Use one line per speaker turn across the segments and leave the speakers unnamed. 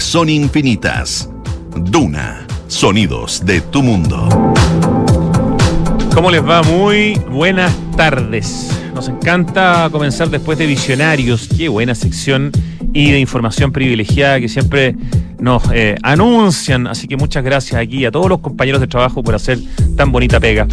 son infinitas. Duna, sonidos de tu mundo.
¿Cómo les va? Muy buenas tardes. Nos encanta comenzar después de Visionarios. Qué buena sección y de información privilegiada que siempre nos eh, anuncian. Así que muchas gracias aquí a todos los compañeros de trabajo por hacer tan bonita pega.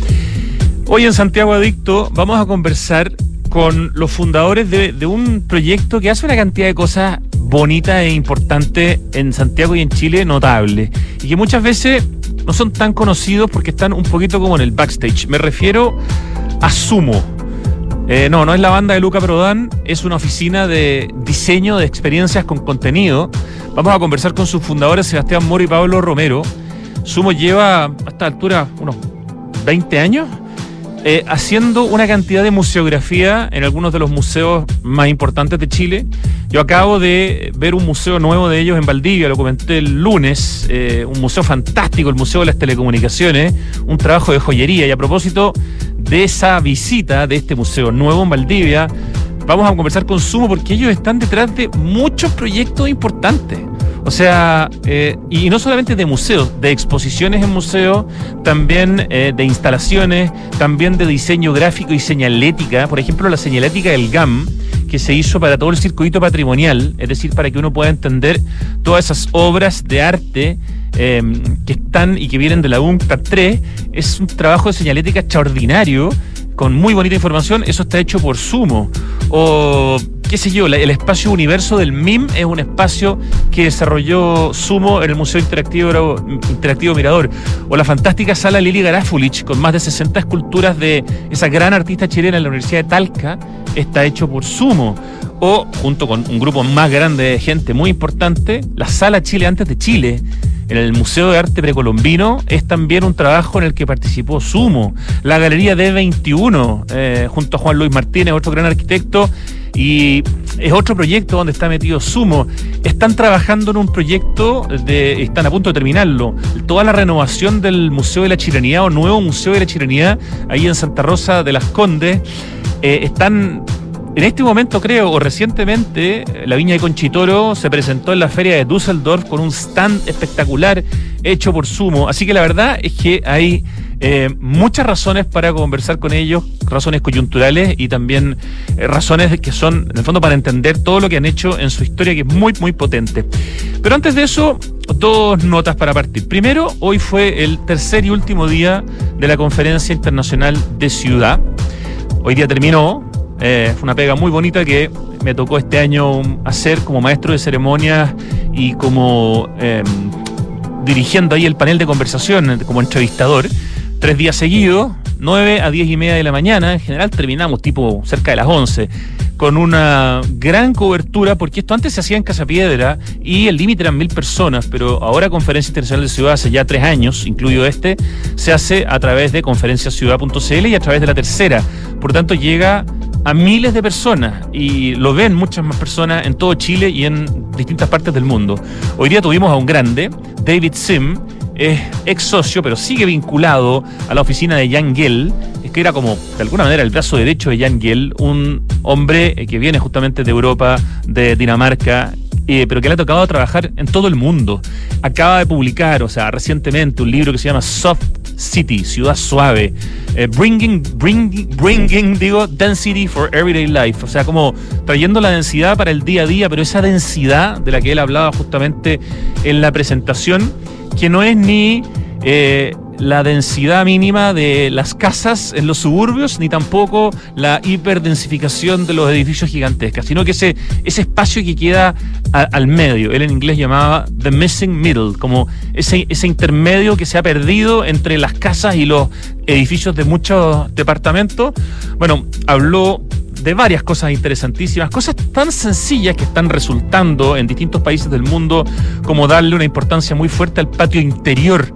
Hoy en Santiago Adicto vamos a conversar con los fundadores de, un proyecto que hace una cantidad de cosas bonita e importante en Santiago y en Chile notable. Y que muchas veces no son tan conocidos porque están un poquito como en el backstage. Me refiero a Sumo. Eh, no, no es la banda de Luca Prodan, es una oficina de diseño de experiencias con contenido. Vamos a conversar con sus fundadores, Sebastián Moro y Pablo Romero. Sumo lleva a esta altura unos 20 años eh, haciendo una cantidad de museografía en algunos de los museos más importantes de Chile. Yo acabo de ver un museo nuevo de ellos en Valdivia, lo comenté el lunes, eh, un museo fantástico, el Museo de las Telecomunicaciones, un trabajo de joyería. Y a propósito de esa visita de este museo nuevo en Valdivia, vamos a conversar con Sumo porque ellos están detrás de muchos proyectos importantes. O sea, eh, y no solamente de museos, de exposiciones en museos, también eh, de instalaciones, también de diseño gráfico y señalética. Por ejemplo, la señalética del GAM, que se hizo para todo el circuito patrimonial, es decir, para que uno pueda entender todas esas obras de arte eh, que están y que vienen de la UNCTAD 3. Es un trabajo de señalética extraordinario, con muy bonita información. Eso está hecho por Sumo. O qué sé yo, el espacio universo del MIM es un espacio que desarrolló Sumo en el Museo Interactivo, Interactivo Mirador. O la fantástica sala Lili Garafulich, con más de 60 esculturas de esa gran artista chilena en la Universidad de Talca, está hecho por Sumo. O, junto con un grupo más grande de gente muy importante, la sala Chile antes de Chile en el Museo de Arte Precolombino es también un trabajo en el que participó Sumo. La Galería D21, eh, junto a Juan Luis Martínez, otro gran arquitecto, y es otro proyecto donde está metido Sumo. Están trabajando en un proyecto, de, están a punto de terminarlo, toda la renovación del Museo de la Chiranía o nuevo Museo de la Chiranía, ahí en Santa Rosa de las Condes. Eh, están en este momento, creo, o recientemente, la viña de Conchitoro se presentó en la feria de Düsseldorf con un stand espectacular hecho por Sumo. Así que la verdad es que hay eh, muchas razones para conversar con ellos, razones coyunturales y también eh, razones que son, en el fondo, para entender todo lo que han hecho en su historia, que es muy, muy potente. Pero antes de eso, dos notas para partir. Primero, hoy fue el tercer y último día de la Conferencia Internacional de Ciudad. Hoy día terminó, eh, fue una pega muy bonita que me tocó este año hacer como maestro de ceremonias y como eh, dirigiendo ahí el panel de conversación como entrevistador. Tres días seguidos, 9 a 10 y media de la mañana. En general terminamos tipo cerca de las 11 con una gran cobertura, porque esto antes se hacía en Casa Piedra y el límite eran mil personas, pero ahora Conferencia Internacional de Ciudad hace ya tres años, incluido este, se hace a través de conferenciaciudad.cl y a través de la tercera. Por tanto, llega a miles de personas y lo ven muchas más personas en todo Chile y en distintas partes del mundo. Hoy día tuvimos a un grande, David Sim, es ex socio, pero sigue vinculado a la oficina de Jan Gell, que era como, de alguna manera, el brazo derecho de Jan Gell, un hombre eh, que viene justamente de Europa, de Dinamarca, eh, pero que le ha tocado trabajar en todo el mundo. Acaba de publicar, o sea, recientemente, un libro que se llama Soft City, Ciudad Suave, eh, bringing, bringing, bringing, digo, density for everyday life, o sea, como trayendo la densidad para el día a día, pero esa densidad de la que él hablaba justamente en la presentación, que no es ni eh, la densidad mínima de las casas en los suburbios, ni tampoco la hiperdensificación de los edificios gigantescos, sino que ese, ese espacio que queda al medio, él en inglés llamaba the missing middle, como ese, ese intermedio que se ha perdido entre las casas y los edificios de muchos departamentos. Bueno, habló de varias cosas interesantísimas, cosas tan sencillas que están resultando en distintos países del mundo, como darle una importancia muy fuerte al patio interior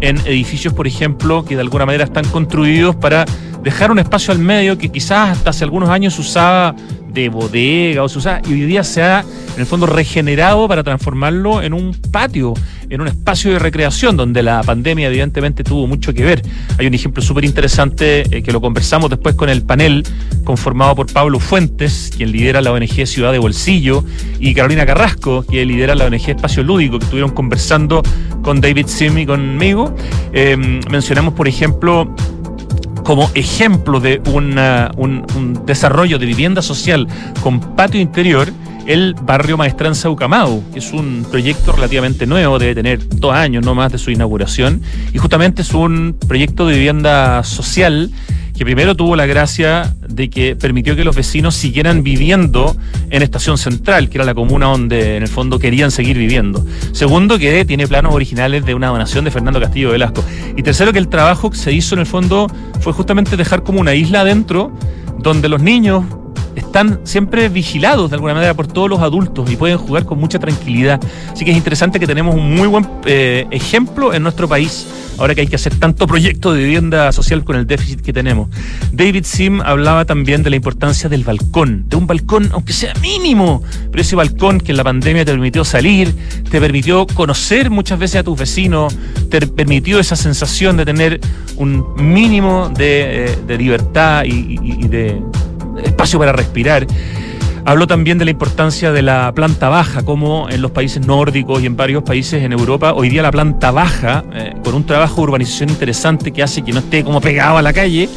en edificios, por ejemplo, que de alguna manera están construidos para dejar un espacio al medio que quizás hasta hace algunos años usaba de bodega o se usaba y hoy día se ha en el fondo regenerado para transformarlo en un patio, en un espacio de recreación donde la pandemia evidentemente tuvo mucho que ver. Hay un ejemplo súper interesante eh, que lo conversamos después con el panel conformado por Pablo Fuentes, quien lidera la ONG Ciudad de Bolsillo, y Carolina Carrasco, que lidera la ONG Espacio Lúdico, que estuvieron conversando con David Sim y conmigo. Eh, mencionamos, por ejemplo, como ejemplo de un, un, desarrollo de vivienda social con patio interior, el barrio Maestranza Ucamau, que es un proyecto relativamente nuevo, debe tener dos años no más de su inauguración, y justamente es un proyecto de vivienda social que primero tuvo la gracia de que permitió que los vecinos siguieran viviendo en Estación Central, que era la comuna donde en el fondo querían seguir viviendo. Segundo, que tiene planos originales de una donación de Fernando Castillo Velasco. Y tercero, que el trabajo que se hizo en el fondo fue justamente dejar como una isla adentro donde los niños están siempre vigilados de alguna manera por todos los adultos y pueden jugar con mucha tranquilidad. Así que es interesante que tenemos un muy buen eh, ejemplo en nuestro país, ahora que hay que hacer tanto proyecto de vivienda social con el déficit que tenemos. David Sim hablaba también de la importancia del balcón, de un balcón, aunque sea mínimo, pero ese balcón que en la pandemia te permitió salir, te permitió conocer muchas veces a tus vecinos, te permitió esa sensación de tener un mínimo de, eh, libertad y de espacio para respirar. Habló también de la importancia de la planta baja, como en los países nórdicos y en varios países en Europa, hoy día la planta baja, eh, con un trabajo de urbanización interesante que hace que no esté como pegado a la calle,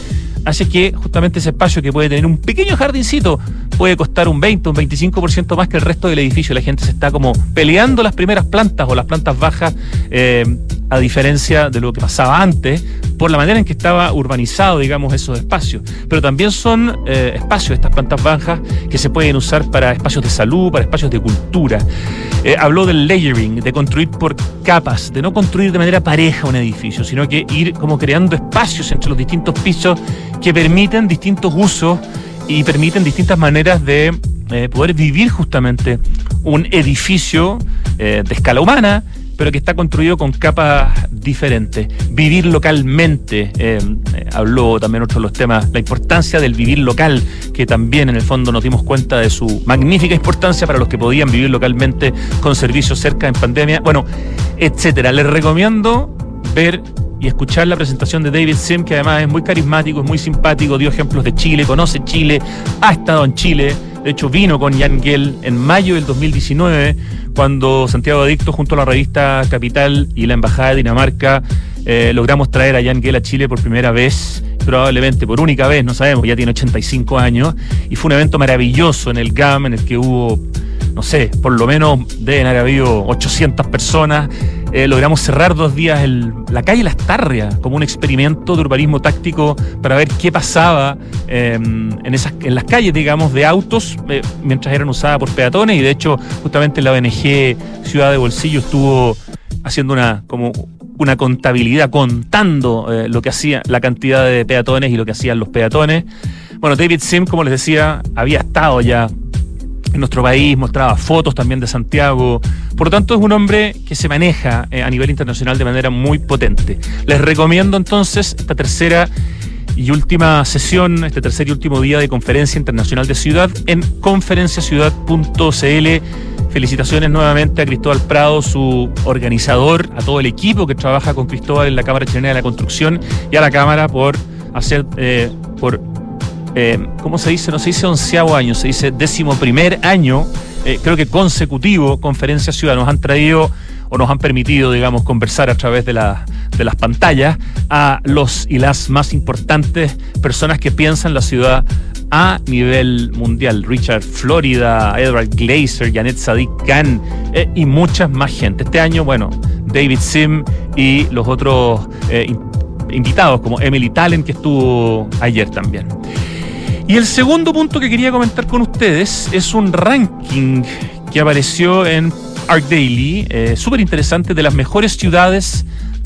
hace que justamente ese espacio que puede tener un pequeño jardincito puede costar un 20, un 25% más que el resto del edificio. La gente se está como peleando las primeras plantas o las plantas bajas, eh, a diferencia de lo que pasaba antes, por la manera en que estaba urbanizado, digamos, esos espacios. Pero también son eh, espacios, estas plantas bajas, que se pueden usar para espacios de salud, para espacios de cultura. Eh, habló del layering, de construir por capas, de no construir de manera pareja un edificio, sino que ir como creando espacios entre los distintos pisos que permiten distintos usos y permiten distintas maneras de eh, poder vivir justamente un edificio de escala humana pero que está construido con capas diferentes. Vivir localmente, eh, eh, habló también otro de los temas, la importancia del vivir local, que también en el fondo nos dimos cuenta de su magnífica importancia para los que podían vivir localmente con servicios cerca en pandemia, bueno, etcétera. Les recomiendo ver y escuchar la presentación de David Sim, que además es muy carismático, es muy simpático, dio ejemplos de Chile, conoce Chile, ha estado en Chile, de hecho vino con Jan Gell en mayo del 2019 cuando Santiago Adicto, junto a la revista Capital y la Embajada de Dinamarca, eh, logramos traer a Jan Gell a Chile por primera vez, probablemente por única vez, no sabemos, ya tiene 85 años, y fue un evento maravilloso en el GAM, en el que hubo, no sé, por lo menos deben haber habido 800 personas. Eh, logramos cerrar dos días la calle Las Tarrias como un experimento de urbanismo táctico para ver qué pasaba em, en, esas, en las calles, digamos, de autos eh, mientras eran usadas por peatones y de hecho justamente la ONG Ciudad de Bolsillo estuvo haciendo una como una contabilidad contando eh, lo que hacía la cantidad de peatones y lo que hacían los peatones. Bueno, David Sim, como les decía, había estado ya en nuestro país, mostraba fotos también de Santiago. Por lo tanto, es un hombre que se maneja eh, a nivel internacional de manera muy potente. Les recomiendo entonces esta tercera y última sesión, este tercer y último día de Conferencia Internacional de Ciudad en conferenciaciudad.cl. Felicitaciones nuevamente a Cristóbal Prado, su organizador, a todo el equipo que trabaja con Cristóbal en la Cámara Chilena de la Construcción y a la Cámara por hacer, eh, por eh, ¿cómo se dice? No se dice onceavo año, se dice décimo primer año, eh, creo que consecutivo, Conferencia Ciudad. Nos han traído o nos han permitido, digamos, conversar a través de, de las pantallas a los y las más importantes personas que piensan la ciudad a nivel mundial. Richard Florida, Edward Glazer, Janet Sadiq Khan eh, y muchas más gente. Este año, bueno, David Sim y los otros invitados como Emily Talent que estuvo ayer también. Y el segundo punto que quería comentar con ustedes es un ranking que apareció en Arc Daily, eh, súper interesante, de las mejores ciudades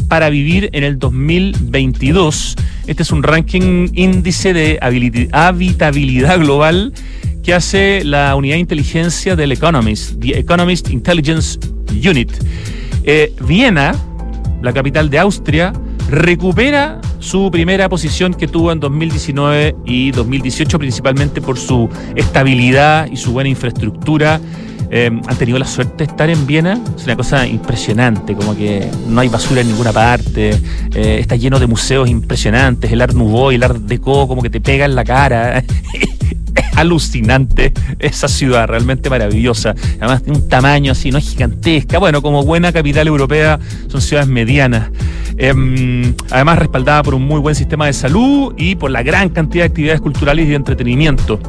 para vivir en el 2022. Este es un ranking índice de habitabilidad global que hace la unidad de inteligencia del Economist, The Economist Intelligence Unit. Eh, Viena, la capital de Austria, recupera su primera posición que tuvo en 2019 y 2018, principalmente por su estabilidad y su buena infraestructura. Eh, han tenido la suerte de estar en Viena. Es una cosa impresionante, como que no hay basura en ninguna parte, eh, está lleno de museos impresionantes, el Art Nouveau y el Art Deco como que te pega en la cara. alucinante esa ciudad, realmente maravillosa. Además tiene un tamaño así, no es gigantesca. Bueno, como buena capital europea, son ciudades medianas. Em, además respaldada por un muy buen sistema de salud y por la gran cantidad de actividades culturales y de entretenimiento.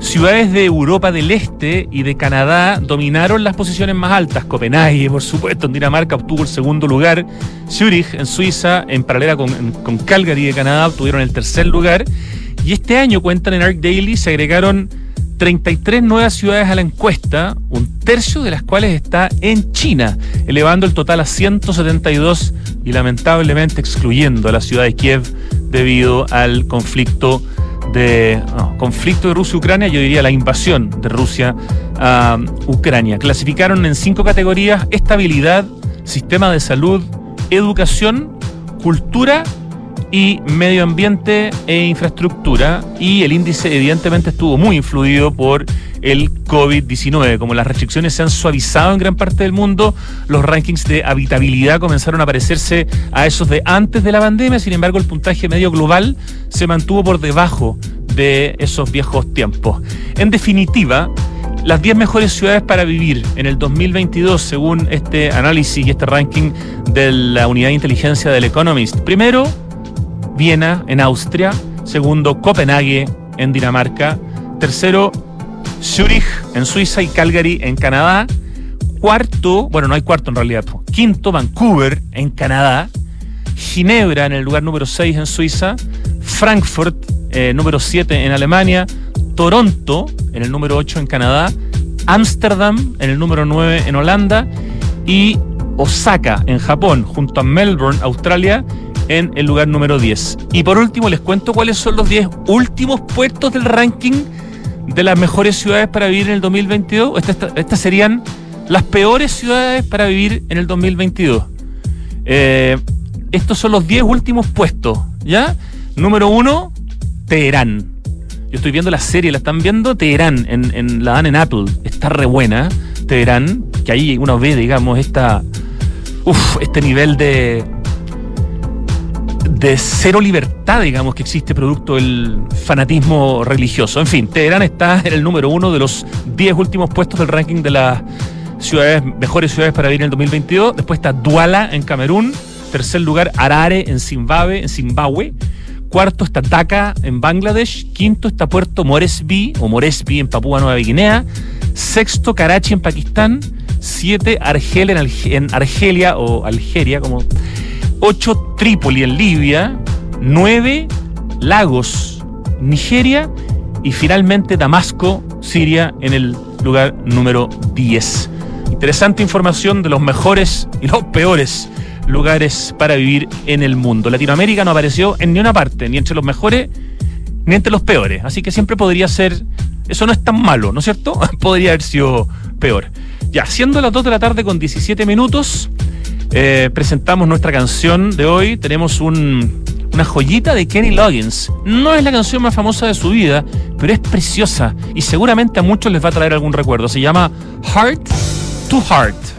Ciudades de Europa del Este y de Canadá dominaron las posiciones más altas. Copenhague, por supuesto, en Dinamarca obtuvo el segundo lugar. Zurich, en Suiza, en paralela con, con Calgary de Canadá, obtuvieron el tercer lugar. Y este año, cuentan en Arc Daily, se agregaron 33 nuevas ciudades a la encuesta, un tercio de las cuales está en China, elevando el total a 172 y lamentablemente excluyendo a la ciudad de Kiev debido al conflicto de conflicto de Rusia-Ucrania, yo diría la invasión de Rusia a Ucrania. Clasificaron en cinco categorías: estabilidad, sistema de salud, educación, cultura y medio ambiente e infraestructura. Y el índice, evidentemente, estuvo muy influido por el COVID-19. Como las restricciones se han suavizado en gran parte del mundo, los rankings de habitabilidad comenzaron a parecerse a esos de antes de la pandemia. Sin embargo, el puntaje medio global se mantuvo por debajo de esos viejos tiempos. En definitiva, las 10 mejores ciudades para vivir en el 2022, según este análisis y este ranking de la unidad de inteligencia del Economist. Primero, Viena en Austria. Segundo, Copenhague en Dinamarca. Tercero, Zurich en Suiza y Calgary en Canadá. Cuarto, bueno, no hay cuarto en realidad. Quinto, Vancouver en Canadá. Ginebra en el lugar número 6 en Suiza. Frankfurt, eh, número 7 en Alemania. Toronto en el número 8 en Canadá. Ámsterdam en el número 9 en Holanda. Y Osaka en Japón, junto a Melbourne, Australia, en el lugar número 10. Y por último, les cuento cuáles son los 10 últimos puestos del ranking de las mejores ciudades para vivir en el 2022. Estas, serían las peores ciudades para vivir en el 2022. Eh, estos son los 10 últimos puestos, ¿ya? Número 1, Teherán. Yo estoy viendo la serie, ¿la están viendo? Teherán, en, la dan en Apple. Está re buena, Teherán, que ahí uno ve, digamos, esta, uf, este nivel de, de cero libertad, digamos, que existe producto del fanatismo religioso. En fin, Teherán está en el número uno de los 10 últimos puestos del ranking de las ciudades, mejores ciudades para vivir en el 2022. Después está Duala en Camerún. Tercer lugar, Harare en Zimbabue, en Zimbabue. Cuarto está Dhaka en Bangladesh. Quinto está Puerto Moresby o Moresby en Papúa Nueva Guinea. Sexto, Karachi en Pakistán. Siete, Argel en Argelia o Algeria, como 8 Trípoli en Libia, 9 Lagos, Nigeria y finalmente Damasco, Siria en el lugar número 10. Interesante información de los mejores y los peores lugares para vivir en el mundo. Latinoamérica no apareció en ni una parte, ni entre los mejores ni entre los peores. Así que siempre podría ser. Eso no es tan malo, ¿no es cierto? podría haber sido peor. Ya, siendo las 2 de la tarde con 17 minutos. Eh, presentamos nuestra canción de hoy. Tenemos una joyita de Kenny Loggins. No es la canción más famosa de su vida, pero es preciosa y seguramente a muchos les va a traer algún recuerdo. Se llama Heart to Heart.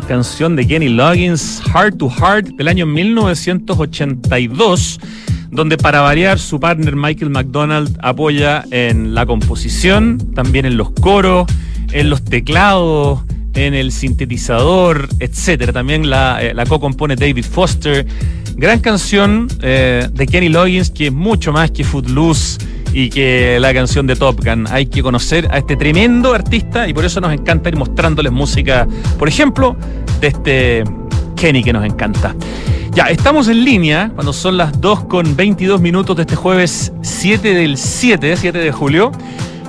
Canción de Kenny Loggins, Heart to Heart, del año 1982, donde para variar su partner Michael McDonald apoya en la composición, también en los coros, en los teclados, en el sintetizador, etcétera. También la, eh, co-compone David Foster. Gran canción eh, de Kenny Loggins que es mucho más que Footloose y que la canción de Top Gun. Hay que conocer a este tremendo artista y por eso nos encanta ir mostrándoles música, por ejemplo, de este Kenny que nos encanta. Ya, estamos en línea cuando son las 2 con 22 minutos de este jueves 7 del 7, 7 de julio,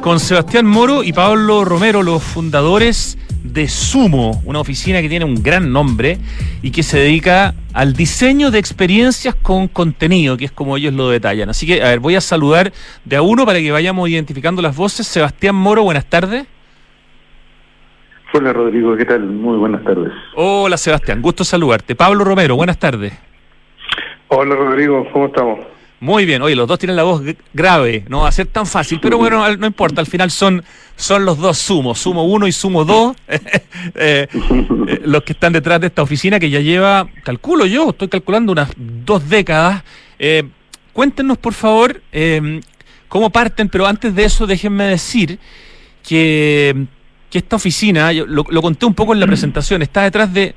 con Sebastián Moro y Pablo Romero, los fundadores de Sumo, una oficina que tiene un gran nombre y que se dedica al diseño de experiencias con contenido, que es como ellos lo detallan. Así que, a ver, voy a saludar de a uno para que vayamos identificando las voces. Sebastián Moro, buenas tardes.
Hola Rodrigo, ¿qué tal? Muy buenas tardes.
Hola Sebastián, gusto saludarte. Pablo Romero, buenas tardes.
Hola Rodrigo, ¿cómo estamos?
Muy bien, oye, los dos tienen la voz grave, no va a ser tan fácil, pero bueno, no importa, al final son, son los dos sumos, sumo uno y sumo dos, eh, eh, los que están detrás de esta oficina que ya lleva, calculo yo, estoy calculando unas dos décadas. Eh, cuéntenos, por favor, cómo parten, pero antes de eso déjenme decir que, que esta oficina, lo, lo conté un poco en la presentación, está detrás de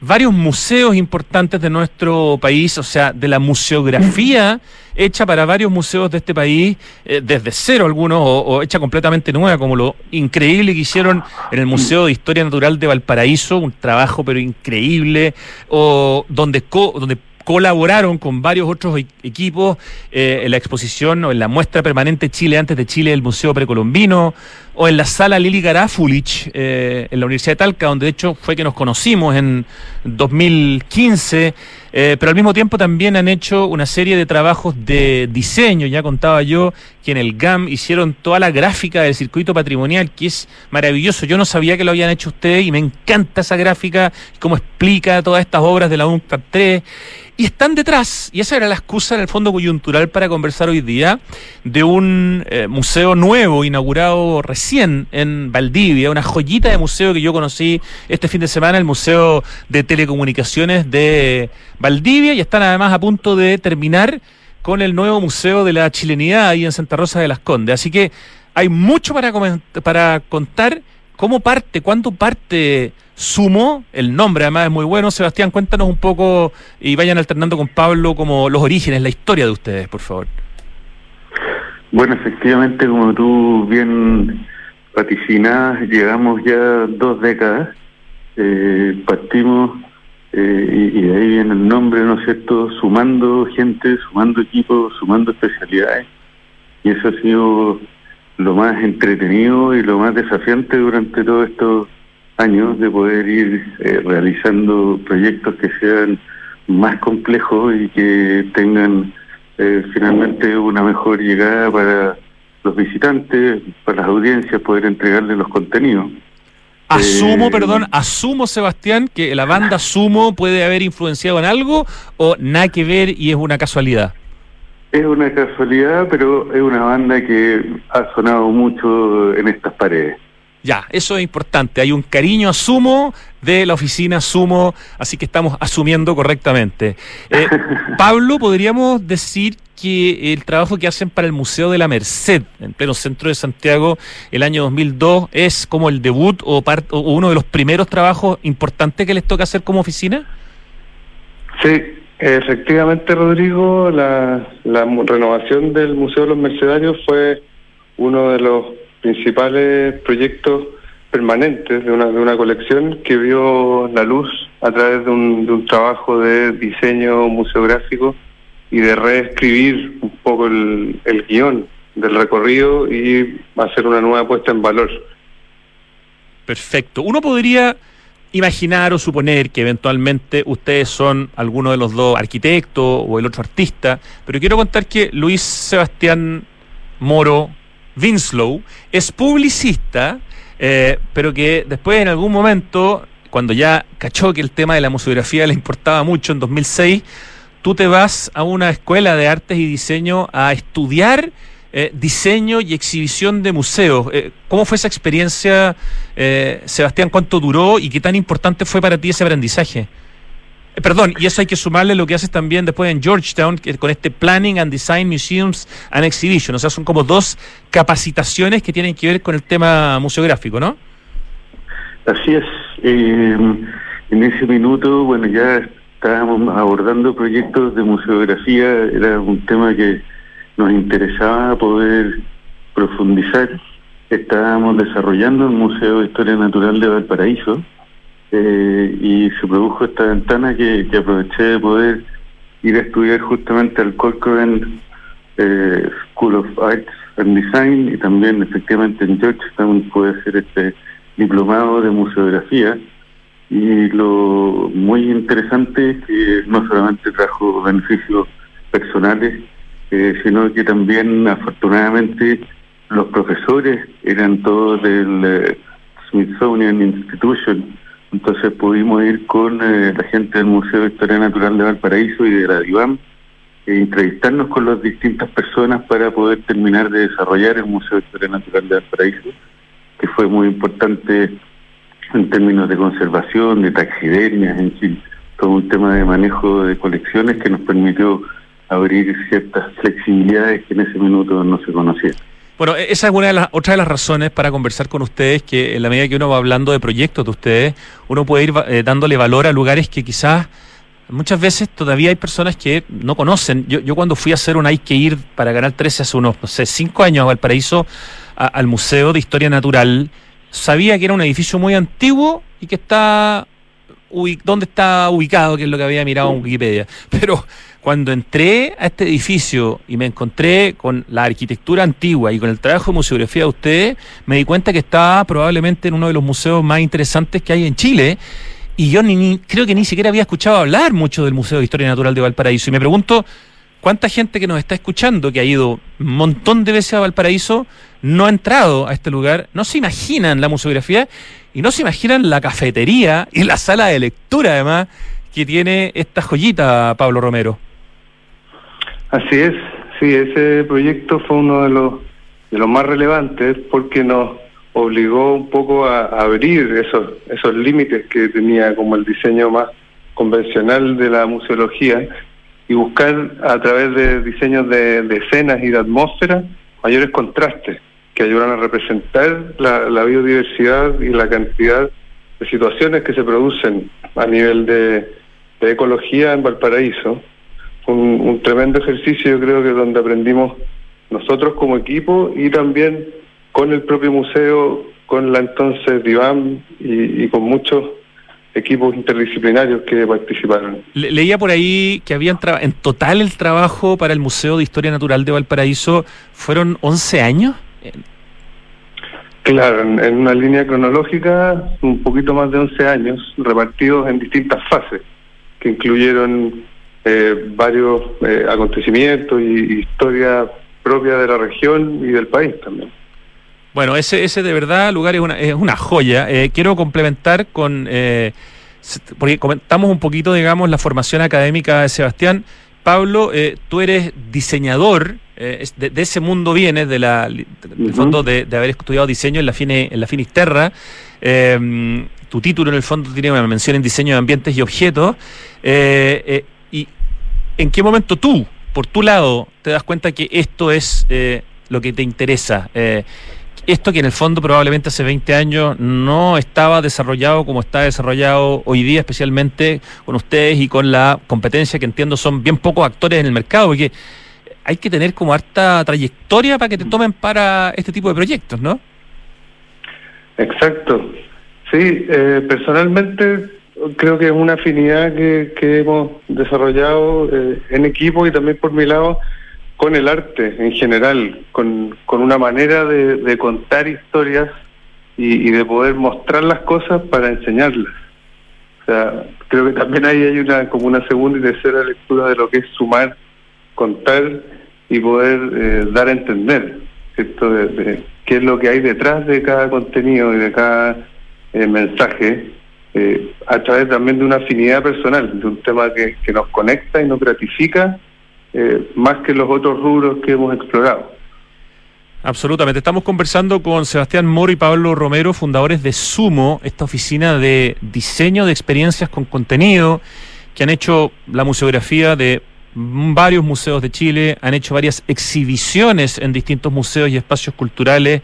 varios museos importantes de nuestro país, o sea, de la museografía hecha para varios museos de este país, eh, desde cero algunos, o, hecha completamente nueva, como lo increíble que hicieron en el Museo de Historia Natural de Valparaíso, un trabajo pero increíble, o donde, donde colaboraron con varios otros e-, equipos eh, en la exposición o en la muestra permanente Chile antes de Chile del Museo Precolombino, o en la sala Lili Garafulich, eh, en la Universidad de Talca, donde de hecho fue que nos conocimos en 2015, eh, pero al mismo tiempo también han hecho una serie de trabajos de diseño, ya contaba yo que en el GAM hicieron toda la gráfica del circuito patrimonial, que es maravilloso, yo no sabía que lo habían hecho ustedes y me encanta esa gráfica, cómo explica todas estas obras de la UNCTAD 3. Y están detrás, y esa era la excusa en el fondo coyuntural para conversar hoy día, de un eh, museo nuevo, inaugurado recién en Valdivia, una joyita de museo que yo conocí este fin de semana, el Museo de Telecomunicaciones de Valdivia, y están además a punto de terminar con el nuevo Museo de la Chilenidad ahí en Santa Rosa de las Condes. Así que hay mucho para, para contar. ¿Cómo parte? ¿Cuándo parte Sumo? El nombre además es muy bueno. Sebastián, cuéntanos un poco y vayan alternando con Pablo como los orígenes, la historia de ustedes, por favor.
Bueno, efectivamente, como tú bien vaticinas, llegamos ya dos décadas. Eh, partimos eh, y, de ahí viene el nombre, ¿no es cierto? Sumando gente, sumando equipos, sumando especialidades. Y eso ha sido lo más entretenido y lo más desafiante durante todos estos años de poder ir eh, realizando proyectos que sean más complejos y que tengan eh, finalmente una mejor llegada para los visitantes, para las audiencias, poder entregarles los contenidos.
Asumo, eh, perdón, asumo, Sebastián, que la banda Sumo puede haber influenciado en algo o nada que ver y es una casualidad.
Es una casualidad, pero es una banda que ha sonado mucho en estas paredes.
Ya, eso es importante. Hay un cariño a Sumo de la oficina Sumo, así que estamos asumiendo correctamente. Eh, Pablo, podríamos decir que el trabajo que hacen para el Museo de la Merced, en pleno centro de Santiago, el año 2002, es como el debut o, o uno de los primeros trabajos importantes que les toca hacer como oficina.
Sí, Efectivamente, Rodrigo, la, renovación del Museo de los Mercedarios fue uno de los principales proyectos permanentes de una, de una colección que vio la luz a través de un, de un trabajo de diseño museográfico y de reescribir un poco el, el guion del recorrido y hacer una nueva puesta en valor.
Perfecto. Uno podría imaginar o suponer que eventualmente ustedes son alguno de los dos arquitectos o el otro artista, pero quiero contar que Luis Sebastián Moro Winslow es publicista, eh, pero que después en algún momento, cuando ya cachó que el tema de la museografía le importaba mucho en 2006, tú te vas a una escuela de artes y diseño a estudiar eh, diseño y exhibición de museos. Eh, ¿Cómo fue esa experiencia, eh, Sebastián? ¿Cuánto duró y qué tan importante fue para ti ese aprendizaje? Perdón, y eso hay que sumarle lo que haces también después en Georgetown, que, con este Planning and Design Museums and Exhibition. O sea, son como dos capacitaciones que tienen que ver con el tema museográfico, ¿no?
Así es. en ese minuto, bueno, ya estábamos abordando proyectos de museografía, era un tema que nos interesaba poder profundizar. Estábamos desarrollando el Museo de Historia Natural de Valparaíso eh, y se produjo esta ventana que, aproveché de poder ir a estudiar justamente al Corcoran eh, School of Arts and Design y también efectivamente en Georgetown pude hacer este diplomado de museografía. Y lo muy interesante es que no solamente trajo beneficios personales eh, sino que también afortunadamente los profesores eran todos del eh, Smithsonian Institution, entonces pudimos ir con eh, la gente del Museo de Historia Natural de Valparaíso y de la DIVAM e entrevistarnos con las distintas personas para poder terminar de desarrollar el Museo de Historia Natural de Valparaíso, que fue muy importante en términos de conservación, de taxidermias, en fin, todo un tema de manejo de colecciones que nos permitió abrir ciertas flexibilidades que en ese minuto no se conocían.
Bueno, e-, esa es una de las, otra de las razones para conversar con ustedes, que en la medida que uno va hablando de proyectos de ustedes, uno puede ir eh, dándole valor a lugares que quizás muchas veces todavía hay personas que no conocen. Yo, yo cuando fui a hacer un Hay que ir para Canal 13 hace unos, no sé, cinco años a Valparaíso, al Museo de Historia Natural, sabía que era un edificio muy antiguo y que está... dónde está ubicado, que es lo que había mirado en Wikipedia. Pero cuando entré a este edificio y me encontré con la arquitectura antigua y con el trabajo de museografía de ustedes, me di cuenta que estaba probablemente en uno de los museos más interesantes que hay en Chile. Y yo ni, creo que ni siquiera había escuchado hablar mucho del Museo de Historia Natural de Valparaíso. Y me pregunto, ¿cuánta gente que nos está escuchando, que ha ido un montón de veces a Valparaíso, no ha entrado a este lugar, no se imaginan la museografía y no se imaginan la cafetería y la sala de lectura, además, que tiene esta joyita, Pablo Romero?
Así es, sí, ese proyecto fue uno de los, de los más relevantes porque nos obligó un poco a, abrir esos, esos límites que tenía como el diseño más convencional de la museología y buscar a través de diseños de, escenas y de atmósfera mayores contrastes que ayudan a representar la, la, biodiversidad y la cantidad de situaciones que se producen a nivel de, de ecología en Valparaíso un, tremendo ejercicio, yo creo que donde aprendimos nosotros como equipo y también con el propio museo, con la entonces DIVAM y, con muchos equipos interdisciplinarios que participaron.
leía por ahí que habían en total el trabajo para el Museo de Historia Natural de Valparaíso fueron 11 años.
Claro, en, en, una línea cronológica, un poquito más de 11 años, repartidos en distintas fases, que incluyeron eh, varios eh, acontecimientos y historia propia de la región y del país también.
Bueno, ese, ese de verdad lugar es una, es una joya. Eh, quiero complementar con, porque comentamos un poquito, digamos, la formación académica de Sebastián. Pablo, tú eres diseñador, de, ese mundo vienes, de la, del fondo de, haber estudiado diseño en la, Fine, en la Finisterra. tu título en el fondo tiene una mención en diseño de ambientes y objetos. y ¿en qué momento tú, por tu lado, te das cuenta que esto es eh, lo que te interesa? Eh, esto que en el fondo probablemente hace 20 años no estaba desarrollado como está desarrollado hoy día, especialmente con ustedes y con la competencia que entiendo son bien pocos actores en el mercado, porque hay que tener como harta trayectoria para que te tomen para este tipo de proyectos, ¿no?
Exacto. Sí, eh, personalmente creo que es una afinidad que, que hemos desarrollado eh, en equipo y también por mi lado con el arte en general, con, con una manera de, contar historias y, de poder mostrar las cosas para enseñarlas. O sea, creo que también ahí hay una como una segunda y tercera lectura de lo que es sumar, contar y poder eh, dar a entender, ¿cierto? De, qué es lo que hay detrás de cada contenido y de cada eh, mensaje eh, a través también de una afinidad personal, de un tema que, nos conecta y nos gratifica eh, más que los otros rubros que hemos explorado.
Absolutamente. Estamos conversando con Sebastián Moro y Pablo Romero, fundadores de Sumo, esta oficina de diseño de experiencias con contenido, que han hecho la museografía de varios museos de Chile, han hecho varias exhibiciones en distintos museos y espacios culturales,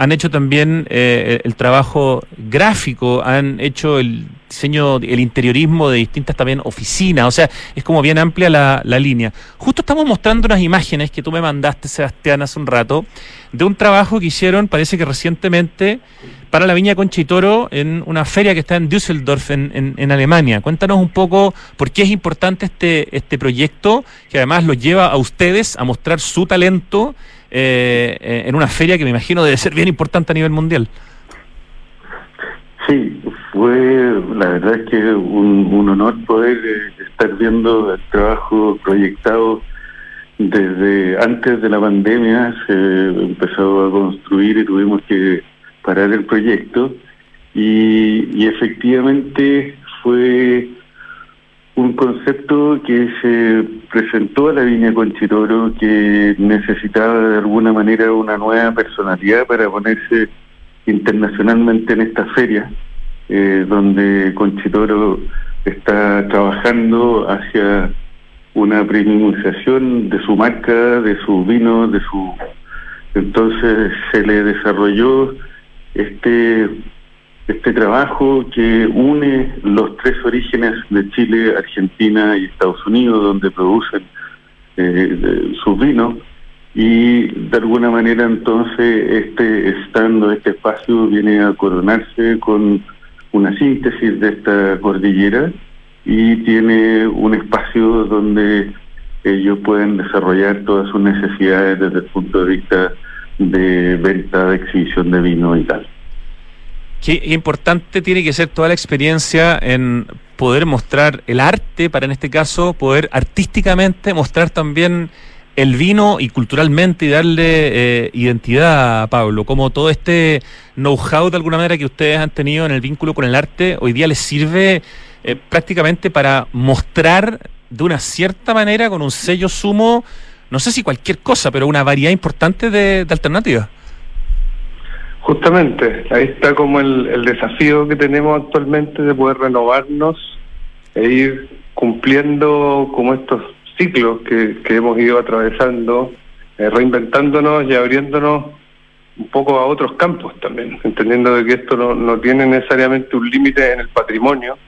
han hecho también eh, el trabajo gráfico, han hecho el diseño, el interiorismo de distintas también oficinas, o sea, es como bien amplia la, línea. Justo estamos mostrando unas imágenes que tú me mandaste, Sebastián, hace un rato, de un trabajo que hicieron, parece que recientemente, para la Viña Conchitoro en una feria que está en Düsseldorf, en, Alemania. Cuéntanos un poco por qué es importante este, este proyecto, que además los lleva a ustedes a mostrar su talento eh, en una feria que me imagino debe ser bien importante a nivel mundial.
Sí, fue la verdad es que un, un honor poder eh, estar viendo el trabajo proyectado desde antes de la pandemia, se empezó a construir y tuvimos que parar el proyecto y, y efectivamente fue un concepto que se presentó a la Viña Conchitoro que necesitaba de alguna manera una nueva personalidad para ponerse internacionalmente en esta feria, eh, donde Conchitoro está trabajando hacia una premiumización de su marca, de su vino, de su... Entonces se le desarrolló este este trabajo que une los tres orígenes de Chile, Argentina y Estados Unidos, donde producen eh, sus vinos, y de alguna manera entonces este estando este espacio viene a coronarse con una síntesis de esta cordillera y tiene un espacio donde ellos pueden desarrollar todas sus necesidades desde el punto de vista de venta, de exhibición de vino y tal.
Qué importante tiene que ser toda la experiencia en poder mostrar el arte, para en este caso poder artísticamente mostrar también el vino y culturalmente y darle eh, identidad a Pablo, como todo este know-how de alguna manera que ustedes han tenido en el vínculo con el arte, hoy día les sirve eh, prácticamente para mostrar de una cierta manera con un sello sumo, no sé si cualquier cosa, pero una variedad importante de, alternativas.
Justamente, ahí está como el, el desafío que tenemos actualmente de poder renovarnos e ir cumpliendo como estos ciclos que, que hemos ido atravesando, eh, reinventándonos y abriéndonos un poco a otros campos también, entendiendo de que esto no, no tiene necesariamente un límite en el patrimonio,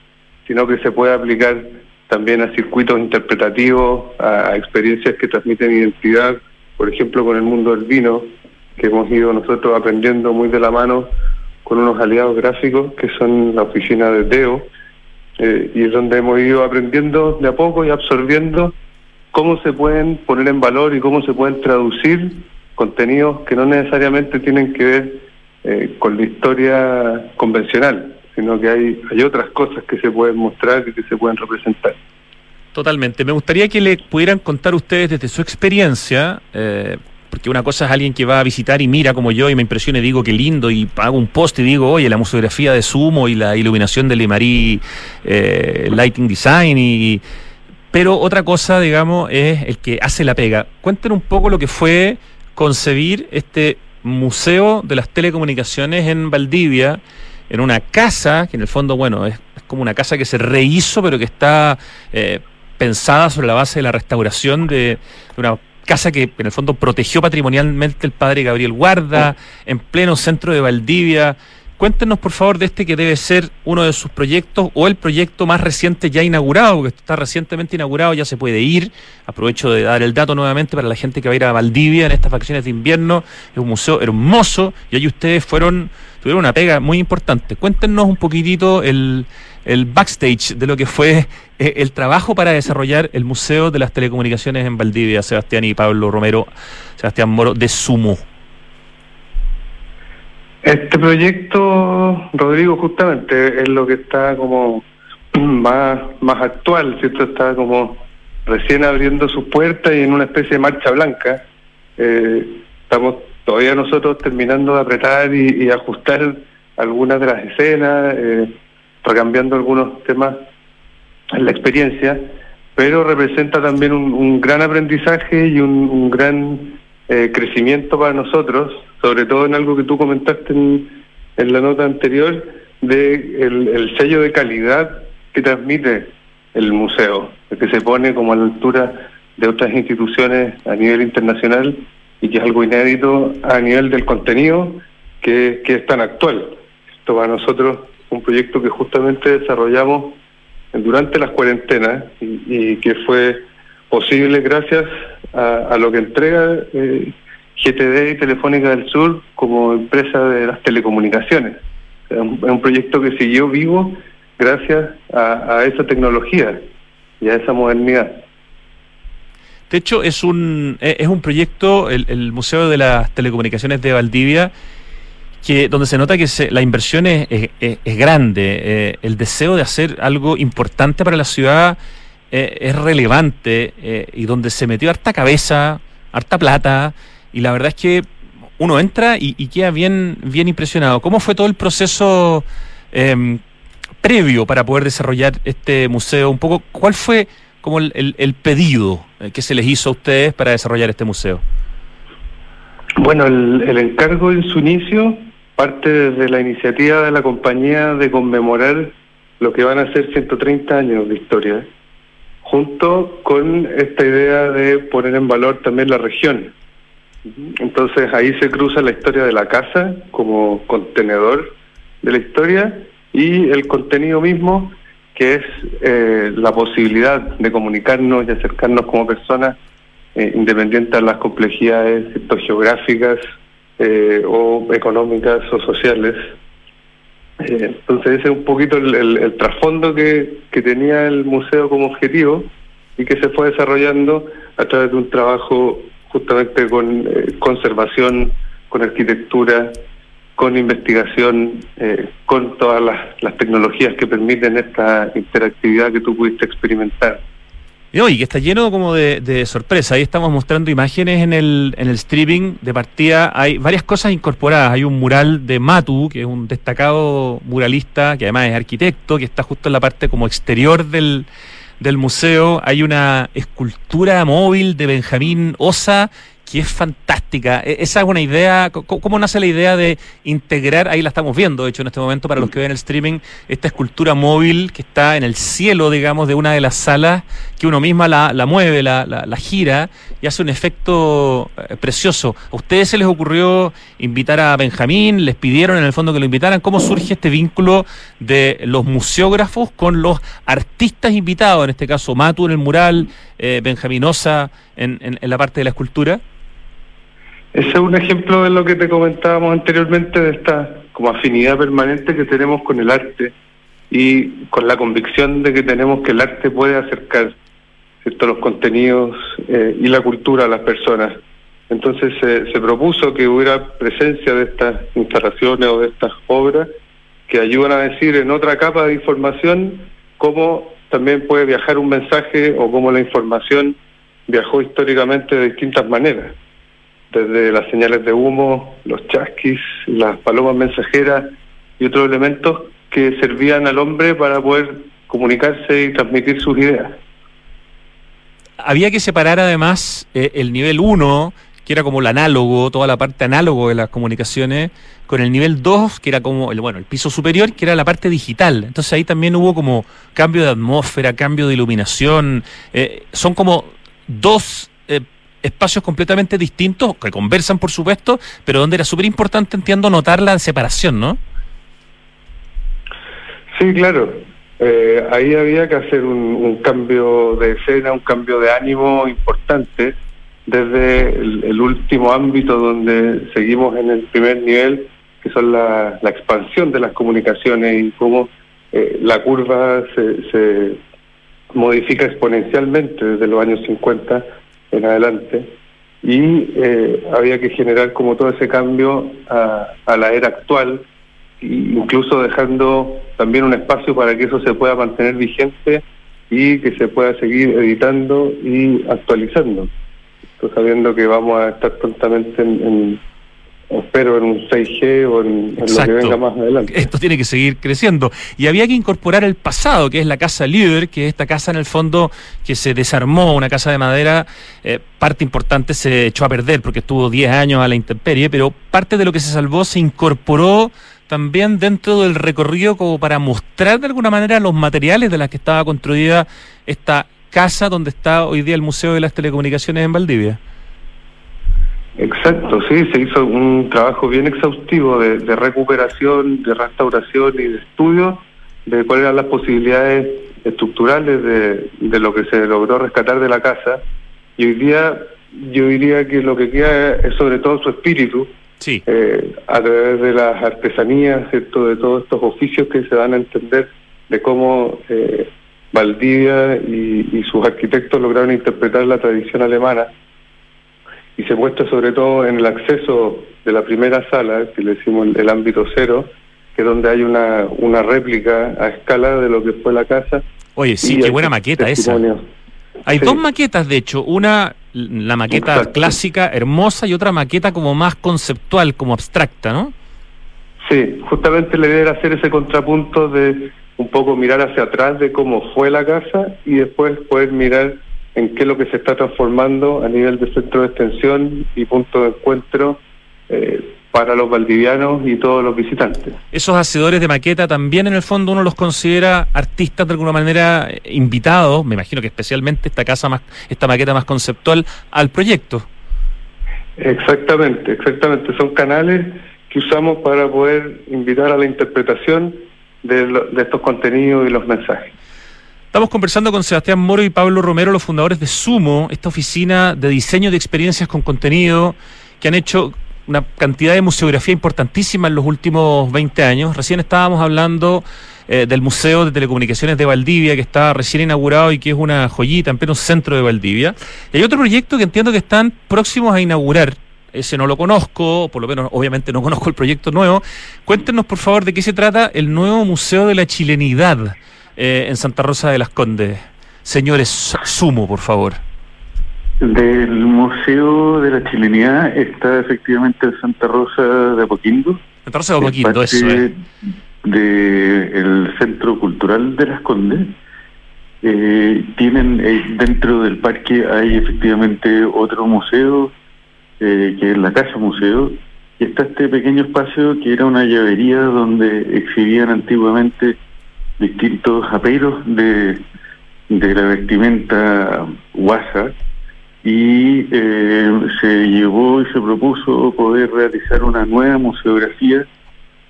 sino que se puede aplicar también a circuitos interpretativos, a, experiencias que transmiten identidad, por ejemplo con el mundo del vino, que hemos ido nosotros aprendiendo muy de la mano con unos aliados gráficos que son la oficina de Teo, eh, y es donde hemos ido aprendiendo de a poco y absorbiendo cómo se pueden poner en valor y cómo se pueden traducir contenidos que no necesariamente tienen que ver eh, con la historia convencional, sino que hay, hay otras cosas que se pueden mostrar y que se pueden representar.
Totalmente. Me gustaría que le pudieran contar ustedes desde su experiencia, eh, porque una cosa es alguien que va a visitar y mira como yo y me impresiona y digo qué lindo y hago un post y digo, oye, la museografía de Sumo y la iluminación de Limarí eh, Lighting Design y pero otra cosa, digamos, es el que hace la pega. Cuéntenos un poco lo que fue concebir este Museo de las Telecomunicaciones en Valdivia, en una casa, que en el fondo, bueno, es, como una casa que se rehizo, pero que está eh, pensada sobre la base de la restauración de, una casa que en el fondo protegió patrimonialmente el padre Gabriel Guarda, en pleno centro de Valdivia. Cuéntenos, por favor, de este que debe ser uno de sus proyectos o el proyecto más reciente ya inaugurado, porque está recientemente inaugurado, ya se puede ir. Aprovecho de dar el dato nuevamente para la gente que va a ir a Valdivia en estas vacaciones de invierno. Es un museo hermoso y ahí ustedes fueron, tuvieron una pega muy importante. Cuéntenos un poquitito el, el backstage de lo que fue eh, el trabajo para desarrollar el Museo de las Telecomunicaciones en Valdivia, Sebastián y Pablo Romero, Sebastián Moro de Sumo.
Este proyecto, Rodrigo, justamente es lo que está como más, más actual, ¿cierto? Está como recién abriendo sus puertas y en una especie de marcha blanca. Eh, estamos todavía nosotros terminando de apretar y, ajustar algunas de las escenas, eh, recambiando algunos temas en la experiencia, pero representa también un, gran aprendizaje y un, gran eh, crecimiento para nosotros sobre todo en algo que tú comentaste en, la nota anterior, de el, sello de calidad que transmite el museo, que se pone como a la altura de otras instituciones a nivel internacional y que es algo inédito a nivel del contenido que, es tan actual. Esto para nosotros un proyecto que justamente desarrollamos durante las cuarentenas y, que fue posible gracias a, lo que entrega eh, GTD y Telefónica del Sur como empresa de las telecomunicaciones. Es un, proyecto que siguió vivo gracias a, esa tecnología y a esa modernidad.
De hecho, es un, e, es un proyecto, el, Museo de las Telecomunicaciones de Valdivia, que donde se nota que la inversión es, es, grande, eh, el deseo de hacer algo importante para la ciudad eh, es relevante eh, y donde se metió harta cabeza, harta plata, y la verdad es que uno entra y, queda bien, bien impresionado. ¿Cómo fue todo el proceso em, previo para poder desarrollar este museo? Un poco, ¿cuál fue como el, pedido eh, que se les hizo a ustedes para desarrollar este museo?
Bueno, el, el encargo en su inicio parte desde la iniciativa de la compañía de conmemorar lo que van a ser 130 años de historia, junto con esta idea de poner en valor también la región, entonces ahí se cruza la historia de la casa como contenedor de la historia y el contenido mismo que es eh, la posibilidad de comunicarnos y acercarnos como personas eh, independientes de las complejidades geográficas eh, o económicas o sociales. entonces ese es un poquito el, trasfondo que, que tenía el museo como objetivo y que se fue desarrollando a través de un trabajo justamente con eh, conservación, con arquitectura, con investigación, eh, con todas las, las, tecnologías que permiten esta interactividad que tú pudiste experimentar.
Y hoy, que está lleno como de, de, sorpresa. Ahí estamos mostrando imágenes en el, en el streaming. De partida hay varias cosas incorporadas. Hay un mural de Matu, que es un destacado muralista, que además es arquitecto, que está justo en la parte como exterior del, del museo. Hay una escultura móvil de Benjamín Osa que es fantástica. E, esa es una idea, ¿cómo nace la idea de integrar, ahí la estamos viendo, de hecho, en este momento, para los que ven el streaming, esta escultura móvil que está en el cielo, digamos, de una de las salas, que uno misma la, la mueve, la, gira, y hace un efecto eh, precioso. ¿A ustedes se les ocurrió invitar a Benjamín? ¿Les pidieron en el fondo que lo invitaran? ¿Cómo surge este vínculo de los museógrafos con los artistas invitados, en este caso Matu en el mural, eh, Benjamín Osa en, en la parte de la escultura?
Ese es un ejemplo de lo que te comentábamos anteriormente, de esta como afinidad permanente que tenemos con el arte y con la convicción de que tenemos que el arte puede acercar ¿cierto? los contenidos eh, y la cultura a las personas. Entonces se propuso que hubiera presencia de estas instalaciones o de estas obras que ayudan a decir en otra capa de información cómo también puede viajar un mensaje o cómo la información viajó históricamente de distintas maneras desde las señales de humo, los chasquis, las palomas mensajeras y otros elementos que servían al hombre para poder comunicarse y transmitir sus ideas.
Había que separar además eh, el nivel 1, que era como el análogo, toda la parte análogo de las comunicaciones, con el nivel 2, que era como el, bueno, el piso superior, que era la parte digital. Entonces ahí también hubo como cambio de atmósfera, cambio de iluminación. Eh, son como dos espacios completamente distintos, que conversan por supuesto, pero donde era súper importante, entiendo, notar la separación, ¿no?
Sí, claro. Eh, ahí había que hacer un, cambio de escena, un cambio de ánimo importante desde el, último ámbito donde seguimos en el primer nivel, que son la, expansión de las comunicaciones y cómo eh, la curva se, se modifica exponencialmente desde los años 50 en adelante. Y eh, había que generar como todo ese cambio a, la era actual, incluso dejando también un espacio para que eso se pueda mantener vigente y que se pueda seguir editando y actualizando, sabiendo que vamos a estar prontamente en espero en un 6G o en, lo que venga más adelante.
Esto tiene que seguir creciendo. Y había que incorporar el pasado, que es la casa líder, que es esta casa en el fondo que se desarmó, una casa de madera, eh, parte importante se echó a perder porque estuvo 10 años a la intemperie, pero parte de lo que se salvó se incorporó también dentro del recorrido como para mostrar de alguna manera los materiales de las que estaba construida esta casa donde está hoy día el Museo de las Telecomunicaciones en Valdivia.
Exacto, sí, se hizo un trabajo bien exhaustivo de, recuperación, de restauración y de estudio de cuáles eran las posibilidades estructurales de, de lo que se logró rescatar de la casa. Y hoy día yo diría que lo que queda es sobre todo su espíritu,
sí.
Eh, a través de las artesanías, ¿cierto? de todos estos oficios que se dan a entender de cómo eh, Valdivia y sus arquitectos lograron interpretar la tradición alemana y se muestra sobre todo en el acceso de la primera sala, que le decimos el, ámbito cero, que es donde hay una, una réplica a escala de lo que fue la casa.
Oye, sí, qué buena maqueta esa. Hay dos maquetas, de hecho, una la maqueta clásica, hermosa, y otra maqueta como más conceptual, como abstracta, ¿no?
Sí, justamente la idea era hacer ese contrapunto de un poco mirar hacia atrás de cómo fue la casa y después poder mirar en qué es lo que se está transformando a nivel de centro de extensión y punto de encuentro eh, para los valdivianos y todos los visitantes.
Esos hacedores de maqueta también en el fondo uno los considera artistas de alguna manera eh, invitados, me imagino que especialmente esta casa más, esta maqueta más conceptual al proyecto.
Exactamente, exactamente, son canales que usamos para poder invitar a la interpretación de estos contenidos y los mensajes.
Estamos conversando con Sebastián Moro y Pablo Romero, los fundadores de Sumo, esta oficina de diseño de experiencias con contenido que han hecho una cantidad de museografía importantísima en los últimos 20 años. Recién estábamos hablando eh, del Museo de Telecomunicaciones de Valdivia, que está recién inaugurado y que es una joyita en pleno centro de Valdivia. Y hay otro proyecto que entiendo que están próximos a inaugurar. Ese no lo conozco, por lo menos obviamente no conozco el proyecto nuevo. Cuéntenos, por favor, de qué se trata el nuevo Museo de la Chilenidad eh, en Santa Rosa de las Condes. Señores, sumo, por favor.
Del Museo de la Chilenidad está efectivamente en Santa Rosa de Apoquindo.
Santa Rosa de Apoquindo, eso es.
Del Centro Cultural de las Condes. Eh, tienen eh, dentro del parque hay efectivamente otro museo eh, que es la Casa Museo y está este pequeño espacio que era una llavería donde exhibían antiguamente distintos aperos de, de la vestimenta guasa y eh, se llevó y se propuso poder realizar una nueva museografía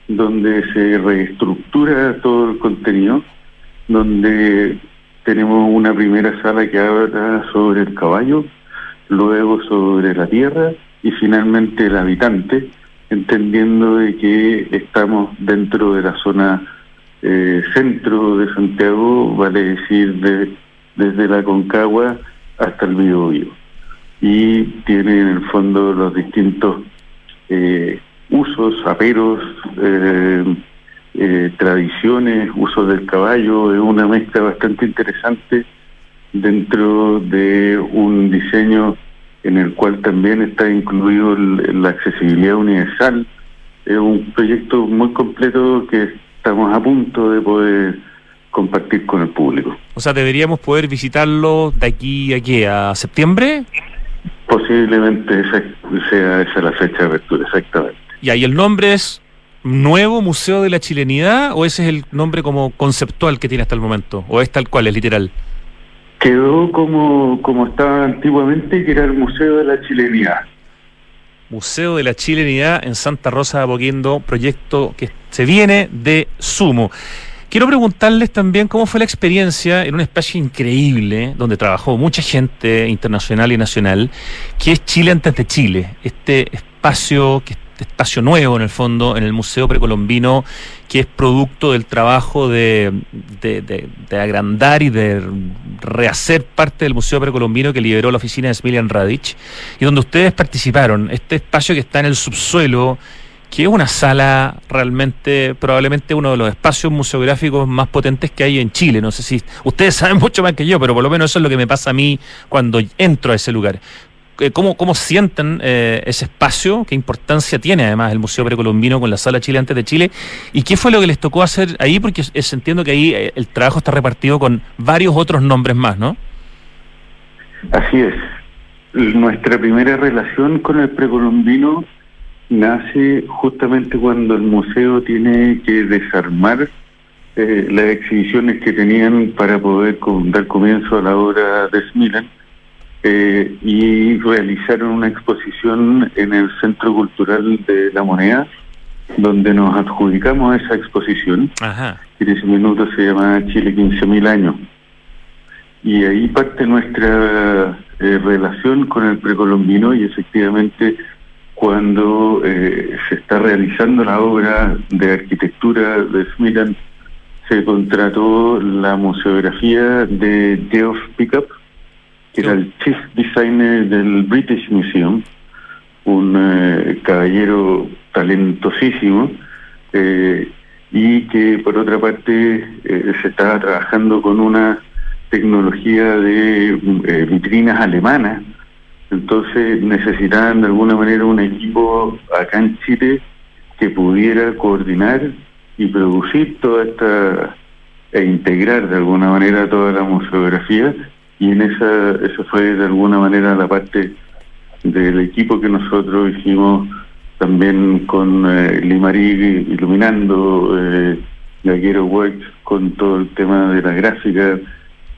donde se reestructura todo el contenido, donde tenemos una primera sala que habla sobre el caballo, luego sobre la tierra y finalmente el habitante, entendiendo de que estamos dentro de la zona eh, centro de Santiago, vale decir de, desde la Concagua hasta el Biobío y tiene en el fondo los distintos eh, usos, aperos, eh, eh, tradiciones, usos del caballo, es una mezcla bastante interesante dentro de un diseño en el cual también está incluido la accesibilidad universal. Es un proyecto muy completo que estamos a punto de poder compartir con el público.
O sea, deberíamos poder visitarlo de aquí a qué, a septiembre.
Posiblemente esa sea esa la fecha de apertura, exactamente.
¿Y ahí el nombre es Nuevo Museo de la Chilenidad o ese es el nombre como conceptual que tiene hasta el momento? ¿O es tal cual, es literal?
Quedó como, como estaba antiguamente, que era el Museo de la Chilenidad.
Museo de la Chilenidad en Santa Rosa de Apoquindo, proyecto que se viene de sumo. Quiero preguntarles también cómo fue la experiencia en un espacio increíble donde trabajó mucha gente internacional y nacional, que es Chile antes de Chile. Este espacio, que este espacio nuevo en el fondo, en el Museo Precolombino, que es producto del trabajo de, de, agrandar y de rehacer parte del Museo Precolombino que liberó la oficina de Smilian Radic, y donde ustedes participaron. Este espacio que está en el subsuelo que es una sala realmente, probablemente uno de los espacios museográficos más potentes que hay en Chile. No sé si ustedes saben mucho más que yo, pero por lo menos eso es lo que me pasa a mí cuando entro a ese lugar. Eh, ¿Cómo, cómo sienten eh, ese espacio? ¿Qué importancia tiene además el Museo Precolombino con la Sala Chile antes de Chile? ¿Y qué fue lo que les tocó hacer ahí? Porque es, entiendo que ahí eh, el trabajo está repartido con varios otros nombres más, ¿no?
Así es. Nuestra primera relación con el precolombino nace justamente cuando el museo tiene que desarmar eh, las exhibiciones que tenían para poder dar comienzo a la obra de Smilan eh, y realizaron una exposición en el Centro Cultural de la Moneda donde nos adjudicamos esa exposición que en ese minuto se llamaba Chile 15.000 años. Y ahí parte nuestra eh, relación con el precolombino y efectivamente cuando eh, se está realizando la obra de arquitectura de Smithland, se contrató la museografía de Geoff Pickup, que era el chief designer del British Museum, un eh, caballero talentosísimo, eh, y que por otra parte se estaba trabajando con una tecnología de vitrinas alemanas entonces necesitaban de alguna manera un equipo acá en Chile que pudiera coordinar y producir toda esta e integrar de alguna manera toda la museografía. Y en esa esa fue de alguna manera la parte del equipo que nosotros hicimos también con eh, Limarí iluminando eh, Gaguero Works con todo el tema de la gráfica.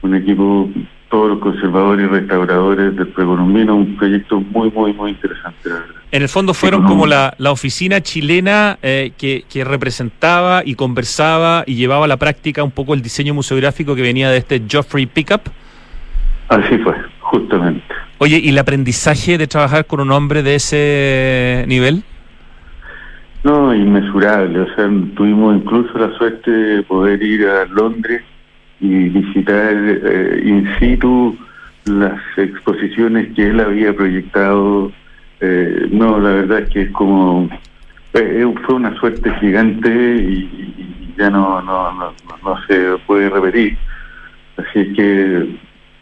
Un equipo todos los conservadores y restauradores del precolombino, un proyecto muy, muy, muy interesante,
En el fondo fueron como la, la oficina chilena eh, que, que, representaba y conversaba y llevaba a la práctica un poco el diseño museográfico que venía de este Geoffrey Pickup.
Así fue, justamente.
Oye, ¿y el aprendizaje de trabajar con un hombre de ese nivel?
No, inmesurable. O sea, tuvimos incluso la suerte de poder ir a Londres y visitar eh, in situ las exposiciones que él había proyectado. Eh, no, la verdad es que es como eh, fue una suerte gigante y, ya no, no, no, no, se puede repetir. Así que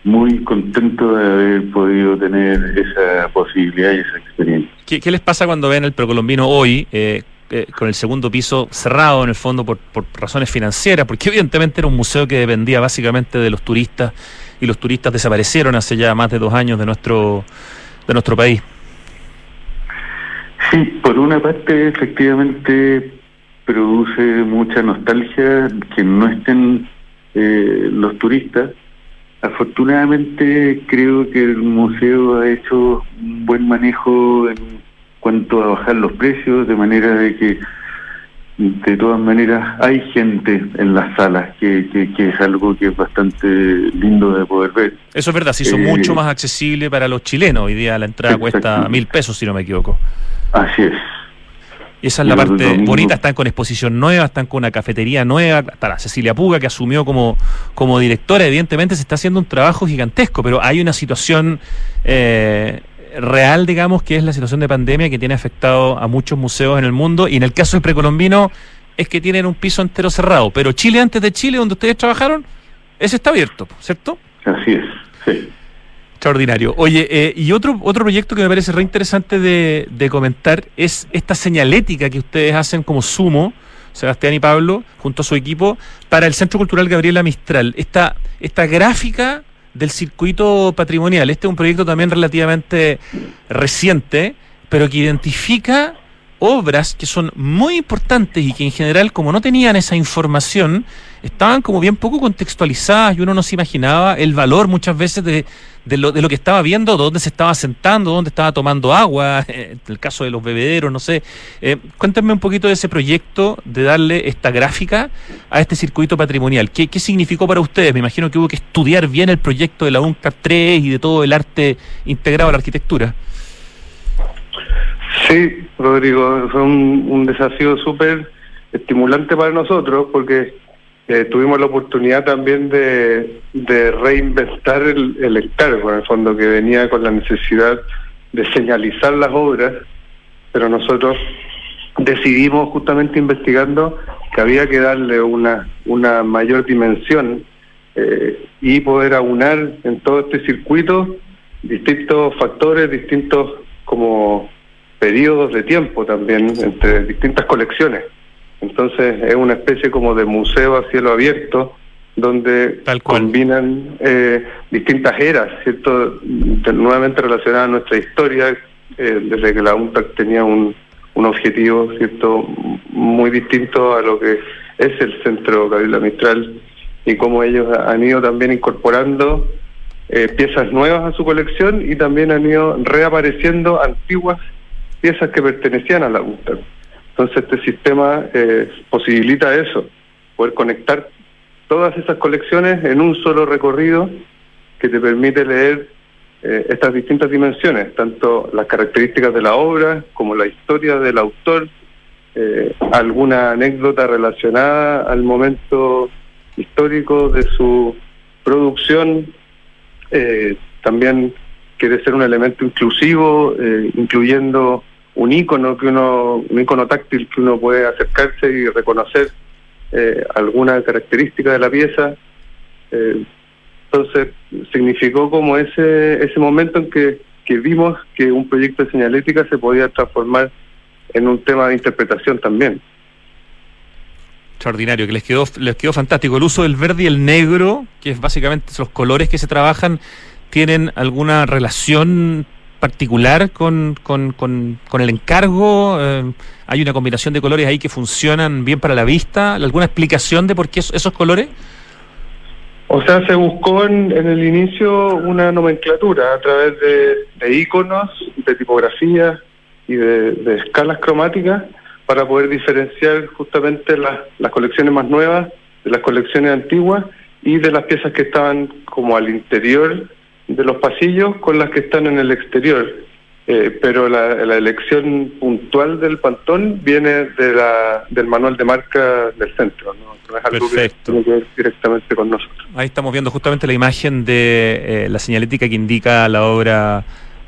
muy contento de haber podido tener esa posibilidad y esa experiencia.
¿Qué, qué les pasa cuando ven el precolombino hoy? Eh, eh, con el segundo piso cerrado en el fondo por, por, razones financieras, porque evidentemente era un museo que dependía básicamente de los turistas y los turistas desaparecieron hace ya más de dos años de nuestro de nuestro país.
Sí, por una parte efectivamente produce mucha nostalgia que no estén eh, los turistas. Afortunadamente creo que el museo ha hecho un buen manejo en cuanto a bajar los precios, de manera de que de todas maneras hay gente en las salas, que, que, es algo que es bastante lindo de poder ver.
Eso es verdad, se hizo mucho eh, más accesible para los chilenos. Hoy día la entrada cuesta mil pesos, si no me equivoco.
Así es.
Y esa es la parte bonita, están con exposición nueva, están con una cafetería nueva, la Cecilia Puga que asumió como, como directora, evidentemente se está haciendo un trabajo gigantesco, pero hay una situación eh, real, digamos, que es la situación de pandemia que tiene afectado a muchos museos en el mundo. Y en el caso del precolombino es que tienen un piso entero cerrado. Pero Chile, antes de Chile, donde ustedes trabajaron, ese está abierto, ¿cierto?
Así es, sí.
Extraordinario. Oye, eh, y otro, otro proyecto que me parece re interesante de, de comentar es esta señalética que ustedes hacen como sumo, Sebastián y Pablo, junto a su equipo, para el Centro Cultural Gabriela Mistral. Esta, esta gráfica del circuito patrimonial. Este es un proyecto también relativamente reciente, pero que identifica obras que son muy importantes y que en general, como no tenían esa información, estaban como bien poco contextualizadas y uno no se imaginaba el valor muchas veces de, de, lo, de lo que estaba viendo, dónde se estaba sentando, dónde estaba tomando agua, en el caso de los bebederos, no sé. Eh, cuéntenme un poquito de ese proyecto de darle esta gráfica a este circuito patrimonial. ¿Qué, qué significó para ustedes? Me imagino que hubo que estudiar bien el proyecto de la UNCAP 3 y de todo el arte integrado a la arquitectura.
Sí, Rodrigo, fue un, desafío súper estimulante para nosotros porque eh, tuvimos la oportunidad también de, reinventar el, el, en el fondo, que venía con la necesidad de señalizar las obras, pero nosotros decidimos justamente investigando que había que darle una, una mayor dimensión eh, y poder aunar en todo este circuito distintos factores, distintos como periodos de tiempo también entre distintas colecciones. Entonces es una especie como de museo a cielo abierto donde combinan eh, distintas eras, ¿cierto? nuevamente relacionadas a nuestra historia, eh, desde que la UNTAC tenía un, un objetivo, ¿cierto? Muy distinto a lo que es el Centro Gabriela Mistral y cómo ellos han ido también incorporando eh, piezas nuevas a su colección y también han ido reapareciendo antiguas piezas que pertenecían a la UNTAD. Entonces este sistema eh, posibilita eso, poder conectar todas esas colecciones en un solo recorrido que te permite leer eh, estas distintas dimensiones, tanto las características de la obra como la historia del autor, eh, alguna anécdota relacionada al momento histórico de su producción, también quiere ser un elemento inclusivo, incluyendo un icono que uno, un icono táctil que uno puede acercarse y reconocer eh, alguna característica de la pieza. Eh, entonces significó como ese ese momento en que, que vimos que un proyecto de señalética se podía transformar en un tema de interpretación también.
Extraordinario, que les quedó, les quedó fantástico. El uso del verde y el negro, que es básicamente los colores que se trabajan, ¿tienen alguna relación particular con, con, con, el encargo? Eh, ¿Hay una combinación de colores ahí que funcionan bien para la vista? ¿Alguna explicación de por qué esos colores?
O sea, se buscó en, el inicio una nomenclatura a través de, de iconos, de tipografía y de, escalas cromáticas para poder diferenciar justamente las, las colecciones más nuevas de las colecciones antiguas y de las piezas que estaban como al interior de los pasillos con las que están en el exterior. Eh, pero la, elección puntual del pantón viene de la, del manual de marca del centro, no, es algo
Perfecto.
que tiene directamente con nosotros.
Ahí estamos viendo justamente la imagen de eh, la señalética que indica la obra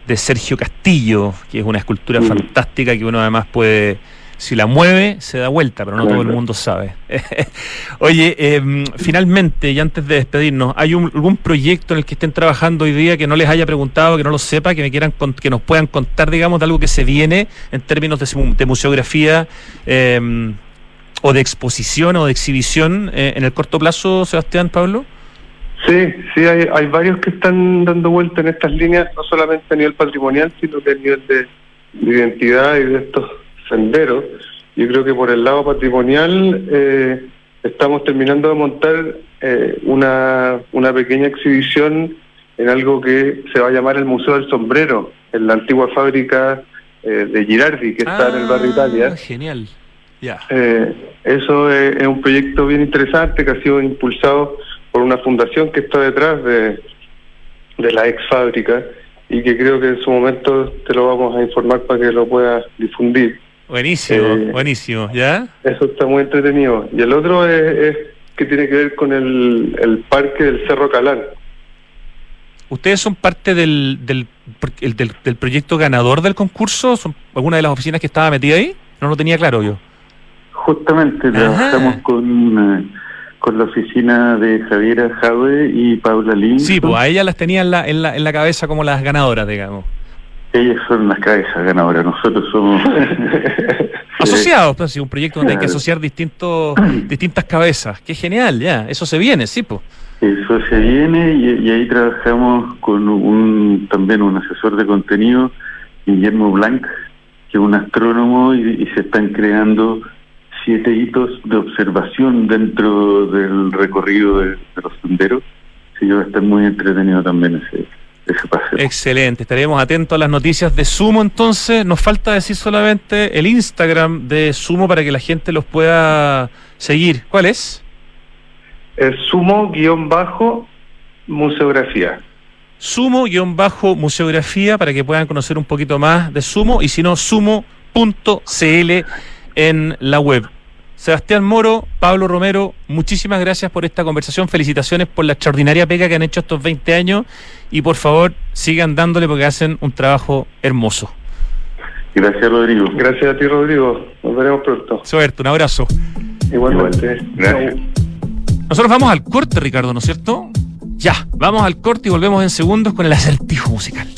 de Sergio Castillo, que es una escultura
Mm.
fantástica que uno además puede si la mueve, se da vuelta, pero no todo el mundo sabe. Oye, eh, finalmente, y antes de despedirnos, ¿hay un- algún proyecto en el que estén trabajando hoy día que no les haya preguntado, que no lo sepa, que me quieran con- que nos puedan contar, digamos, de algo que se viene en términos de, de museografía eh, o de exposición o de exhibición eh, en el corto plazo, Sebastián, Pablo?
Sí, sí, hay, hay varios que están dando vuelta en estas líneas, no solamente a nivel patrimonial, sino que a nivel de, de identidad y de estos senderos. Yo creo que por el lado patrimonial eh, estamos terminando de montar eh, una, una pequeña exhibición en algo que se va a llamar el Museo del Sombrero, en la antigua fábrica eh, de Girardi, que está en el barrio Italia.
Ah, Genial. Ya.
Eh, eso es, es un proyecto bien interesante que ha sido impulsado por una fundación que está detrás de, de la ex fábrica y que creo que en su momento te lo vamos a informar para que lo puedas difundir.
Buenísimo,
Eh,
buenísimo. ¿Ya?
Eso está muy entretenido. Y el otro es, es que tiene que ver con el, el parque del Cerro Calán.
¿Ustedes son parte del, del, el- del, del proyecto ganador del concurso? ¿Son alguna de las oficinas que estaba metida ahí? No lo tenía claro yo.
Justamente
Ajá.
trabajamos con, eh, con la oficina de Javiera Jave y Paula Lin.
Sí, pues a ellas las tenía en la, en la, en la cabeza como las ganadoras, digamos.
Ellas son las cabezas ganadoras, nosotros somos...
Asociados, pues un proyecto donde hay que asociar distintos, distintas cabezas. Qué genial, ya. Eso se viene, sí, pues.
Eso se viene y, y ahí trabajamos con un también un asesor de contenido, Guillermo Blanc, que es un astrónomo y, y se están creando siete hitos de observación dentro del recorrido de, de los senderos. Sí, va a estar muy entretenido también ese.
Excelente, estaremos atentos a las noticias de Sumo entonces. Nos falta decir solamente el Instagram de Sumo para que la gente los pueda seguir. ¿Cuál es?
Es sumo-museografía.
Sumo-museografía para que puedan conocer un poquito más de Sumo y si no, sumo.cl en la web. Sebastián Moro, Pablo Romero, muchísimas gracias por esta conversación. Felicitaciones por la extraordinaria pega que han hecho estos 20 años y por favor sigan dándole porque hacen un trabajo hermoso.
Gracias, Rodrigo.
Gracias a ti, Rodrigo. Nos veremos pronto.
Suerte, un abrazo.
Igualmente.
Gracias.
Nosotros vamos al corte, Ricardo, ¿no es cierto? Ya, vamos al corte y volvemos en segundos con el acertijo musical.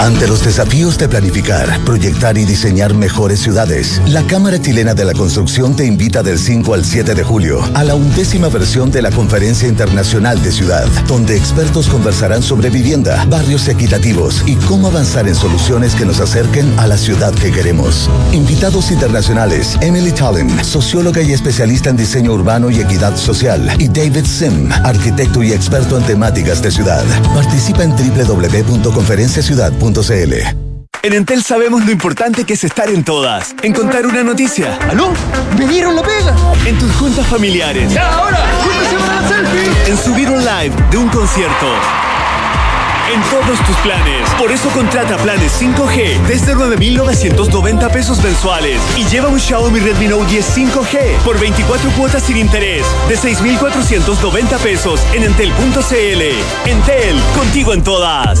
Ante los desafíos de planificar, proyectar y diseñar mejores ciudades, la Cámara Chilena de la Construcción te invita del 5 al 7 de julio a la undécima versión de la Conferencia Internacional de Ciudad, donde expertos conversarán sobre vivienda, barrios equitativos y cómo avanzar en soluciones que nos acerquen a la ciudad que queremos. Invitados internacionales, Emily Tallin, socióloga y especialista en diseño urbano y equidad social, y David Sim, arquitecto y experto en temáticas de ciudad. Participa en
En Entel sabemos lo importante que es estar en todas. En contar una noticia.
¿Aló? ¿Me dieron la pega?
En tus juntas familiares.
¡Ya ahora! ¡Júntese para la selfie!
En subir un live de un concierto. En todos tus planes. Por eso contrata planes 5G desde 9,990 pesos mensuales. Y lleva un Xiaomi Redmi Note 10 5G por 24 cuotas sin interés de 6,490 pesos en Entel.cl. Entel, contigo en todas.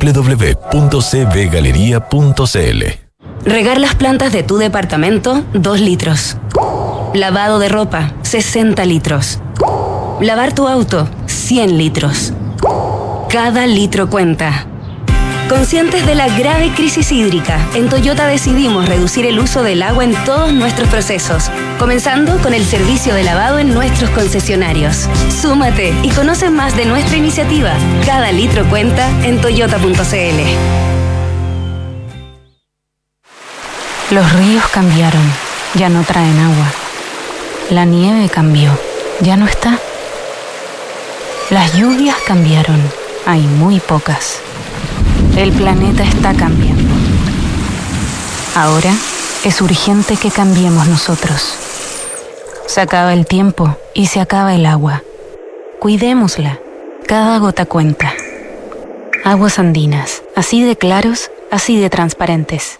www.cbgalería.cl.
Regar las plantas de tu departamento, 2 litros. Lavado de ropa, 60 litros. Lavar tu auto, 100 litros. Cada litro cuenta. Conscientes de la grave crisis hídrica, en Toyota decidimos reducir el uso del agua en todos nuestros procesos, comenzando con el servicio de lavado en nuestros concesionarios. Súmate y conoce más de nuestra iniciativa. Cada litro cuenta en toyota.cl.
Los ríos cambiaron, ya no traen agua. La nieve cambió, ya no está. Las lluvias cambiaron, hay muy pocas. El planeta está cambiando. Ahora es urgente que cambiemos nosotros. Se acaba el tiempo y se acaba el agua. Cuidémosla. Cada gota cuenta. Aguas andinas, así de claros, así de transparentes.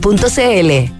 www.exacon.com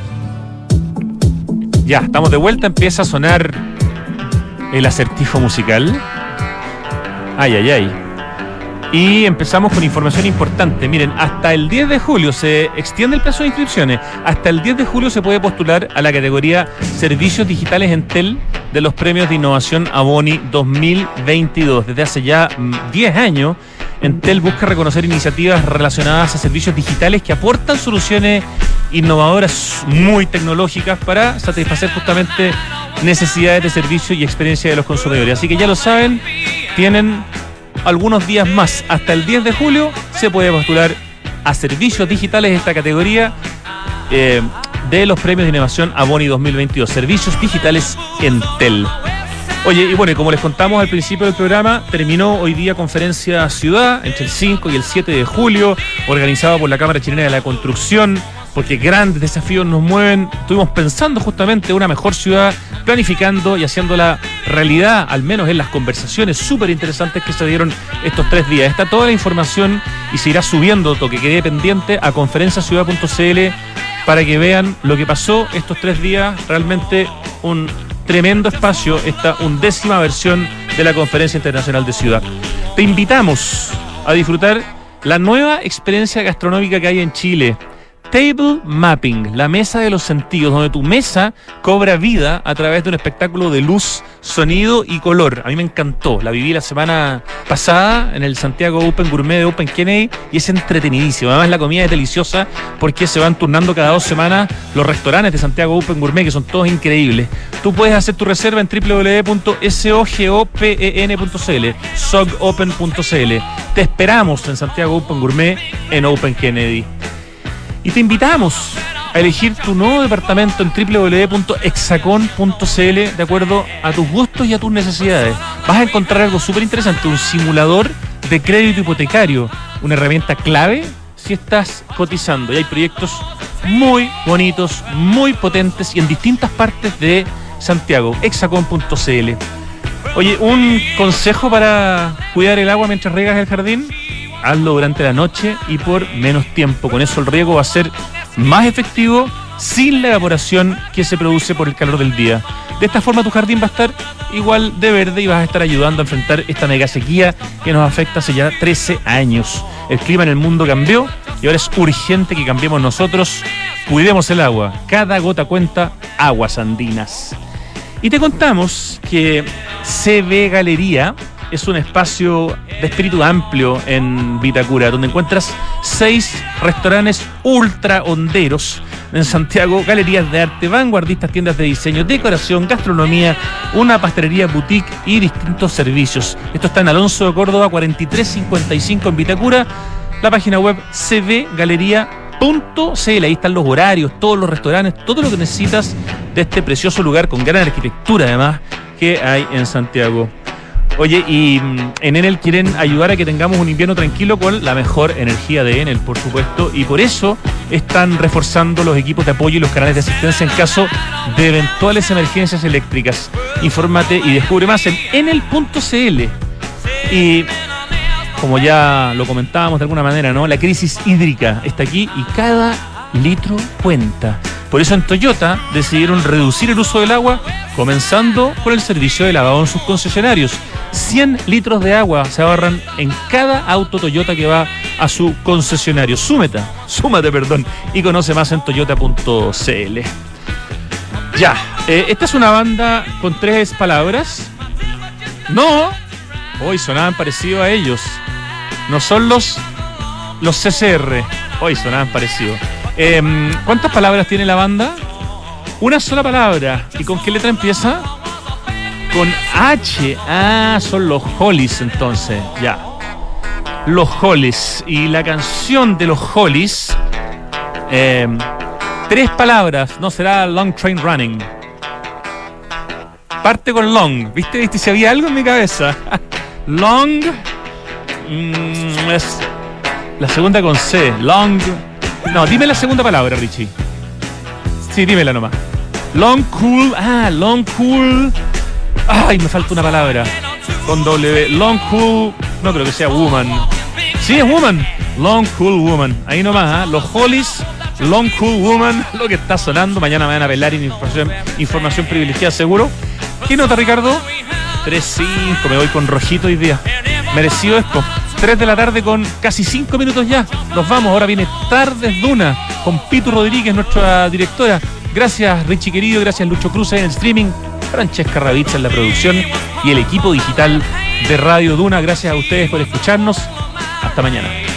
Ya, estamos de vuelta, empieza a sonar el acertijo musical. Ay, ay, ay. Y empezamos con información importante. Miren, hasta el 10 de julio se extiende el plazo de inscripciones. Hasta el 10 de julio se puede postular a la categoría Servicios Digitales Entel de los premios de innovación Aboni 2022. Desde hace ya 10 años, Entel busca reconocer iniciativas relacionadas a servicios digitales que aportan soluciones innovadoras muy tecnológicas para satisfacer justamente necesidades de servicio y experiencia de los consumidores. Así que ya lo saben, tienen algunos días más. Hasta el 10 de julio se puede postular a servicios digitales de esta categoría eh, de los premios de innovación Aboni 2022. Servicios digitales Entel. Oye, y bueno, como les contamos al principio del programa, terminó hoy día conferencia Ciudad entre el 5 y el 7 de julio, organizada por la Cámara Chilena de la Construcción, porque grandes desafíos nos mueven. Estuvimos pensando justamente una mejor ciudad, planificando y haciéndola realidad, al menos en las conversaciones súper interesantes que se dieron estos tres días. Está toda la información y se irá subiendo, todo que quede pendiente, a conferenciaciudad.cl para que vean lo que pasó estos tres días. Realmente un tremendo espacio, esta undécima versión de la Conferencia Internacional de Ciudad. Te invitamos a disfrutar la nueva experiencia gastronómica que hay en Chile. Table Mapping, la mesa de los sentidos, donde tu mesa cobra vida a través de un espectáculo de luz, sonido y color. A mí me encantó. La viví la semana pasada en el Santiago Open Gourmet de Open Kennedy y es entretenidísimo. Además, la comida es deliciosa porque se van turnando cada dos semanas los restaurantes de Santiago Open Gourmet, que son todos increíbles. Tú puedes hacer tu reserva en www.sogopen.cl, sogopen.cl. Te esperamos en Santiago Open Gourmet en Open Kennedy. Y te invitamos a elegir tu nuevo departamento en www.exacon.cl de acuerdo a tus gustos y a tus necesidades. Vas a encontrar algo súper interesante, un simulador de crédito hipotecario, una herramienta clave si estás cotizando. Y hay proyectos muy bonitos, muy potentes y en distintas partes de Santiago. Exacon.cl. Oye, un consejo para cuidar el agua mientras regas el jardín hazlo durante la noche y por menos tiempo. Con eso el riego va a ser más efectivo sin la evaporación que se produce por el calor del día. De esta forma tu jardín va a estar igual de verde y vas a estar ayudando a enfrentar esta mega sequía que nos afecta hace ya 13 años. El clima en el mundo cambió y ahora es urgente que cambiemos nosotros. Cuidemos el agua. Cada gota cuenta aguas andinas. Y te contamos que CB Galería es un espacio de espíritu amplio en Vitacura, donde encuentras seis restaurantes ultra honderos en Santiago, galerías de arte, vanguardistas, tiendas de diseño, decoración, gastronomía, una pastelería boutique y distintos servicios. Esto está en Alonso de Córdoba 4355 en Vitacura. la página web cvgalería.cl. Ahí están los horarios, todos los restaurantes, todo lo que necesitas de este precioso lugar con gran arquitectura además que hay en Santiago. Oye, y mm, en Enel quieren ayudar a que tengamos un invierno tranquilo con la mejor energía de Enel, por supuesto, y por eso están reforzando los equipos de apoyo y los canales de asistencia en caso de eventuales emergencias eléctricas. Infórmate y descubre más en enel.cl. Y como ya lo comentábamos de alguna manera, ¿no? La crisis hídrica está aquí y cada litro cuenta. Por eso en Toyota decidieron reducir el uso del agua, comenzando por el servicio de lavado en sus concesionarios. 100 litros de agua se ahorran en cada auto Toyota que va a su concesionario. Súmete, súmate, perdón, y conoce más en toyota.cl. Ya, eh, esta es una banda con tres palabras. No, hoy sonaban parecido a ellos. No son los, los CCR. Hoy sonaban parecido. Em, ¿Cuántas palabras tiene la banda? Una sola palabra. ¿Y con qué letra empieza? Con H. Ah, son los Hollies entonces. Ya. Los Hollies. Y la canción de los Hollies. em, tres palabras. No será Long Train Running. Parte con long. ¿Viste? ¿Viste? Si había algo en mi cabeza. long. mm, es la segunda con C. Long. No, dime la segunda palabra, Richie. Sí, dímela nomás. Long cool. Ah, long cool. Ay, me falta una palabra. Con W. Long cool. No creo que sea woman. Sí, es woman. Long cool woman. Ahí nomás, ¿ah? Los Hollies. Long cool woman. Lo que está sonando. Mañana me van a velar en información, información privilegiada, seguro. ¿Qué nota, Ricardo? 3-5. Me voy con rojito hoy día. Merecido esto. 3 de la tarde con casi 5 minutos ya. Nos vamos. Ahora viene Tardes Duna con Pitu Rodríguez, nuestra directora. Gracias, Richie querido. Gracias, Lucho Cruz en el streaming. Francesca Ravizza en la producción y el equipo digital de Radio Duna. Gracias a ustedes por escucharnos. Hasta mañana.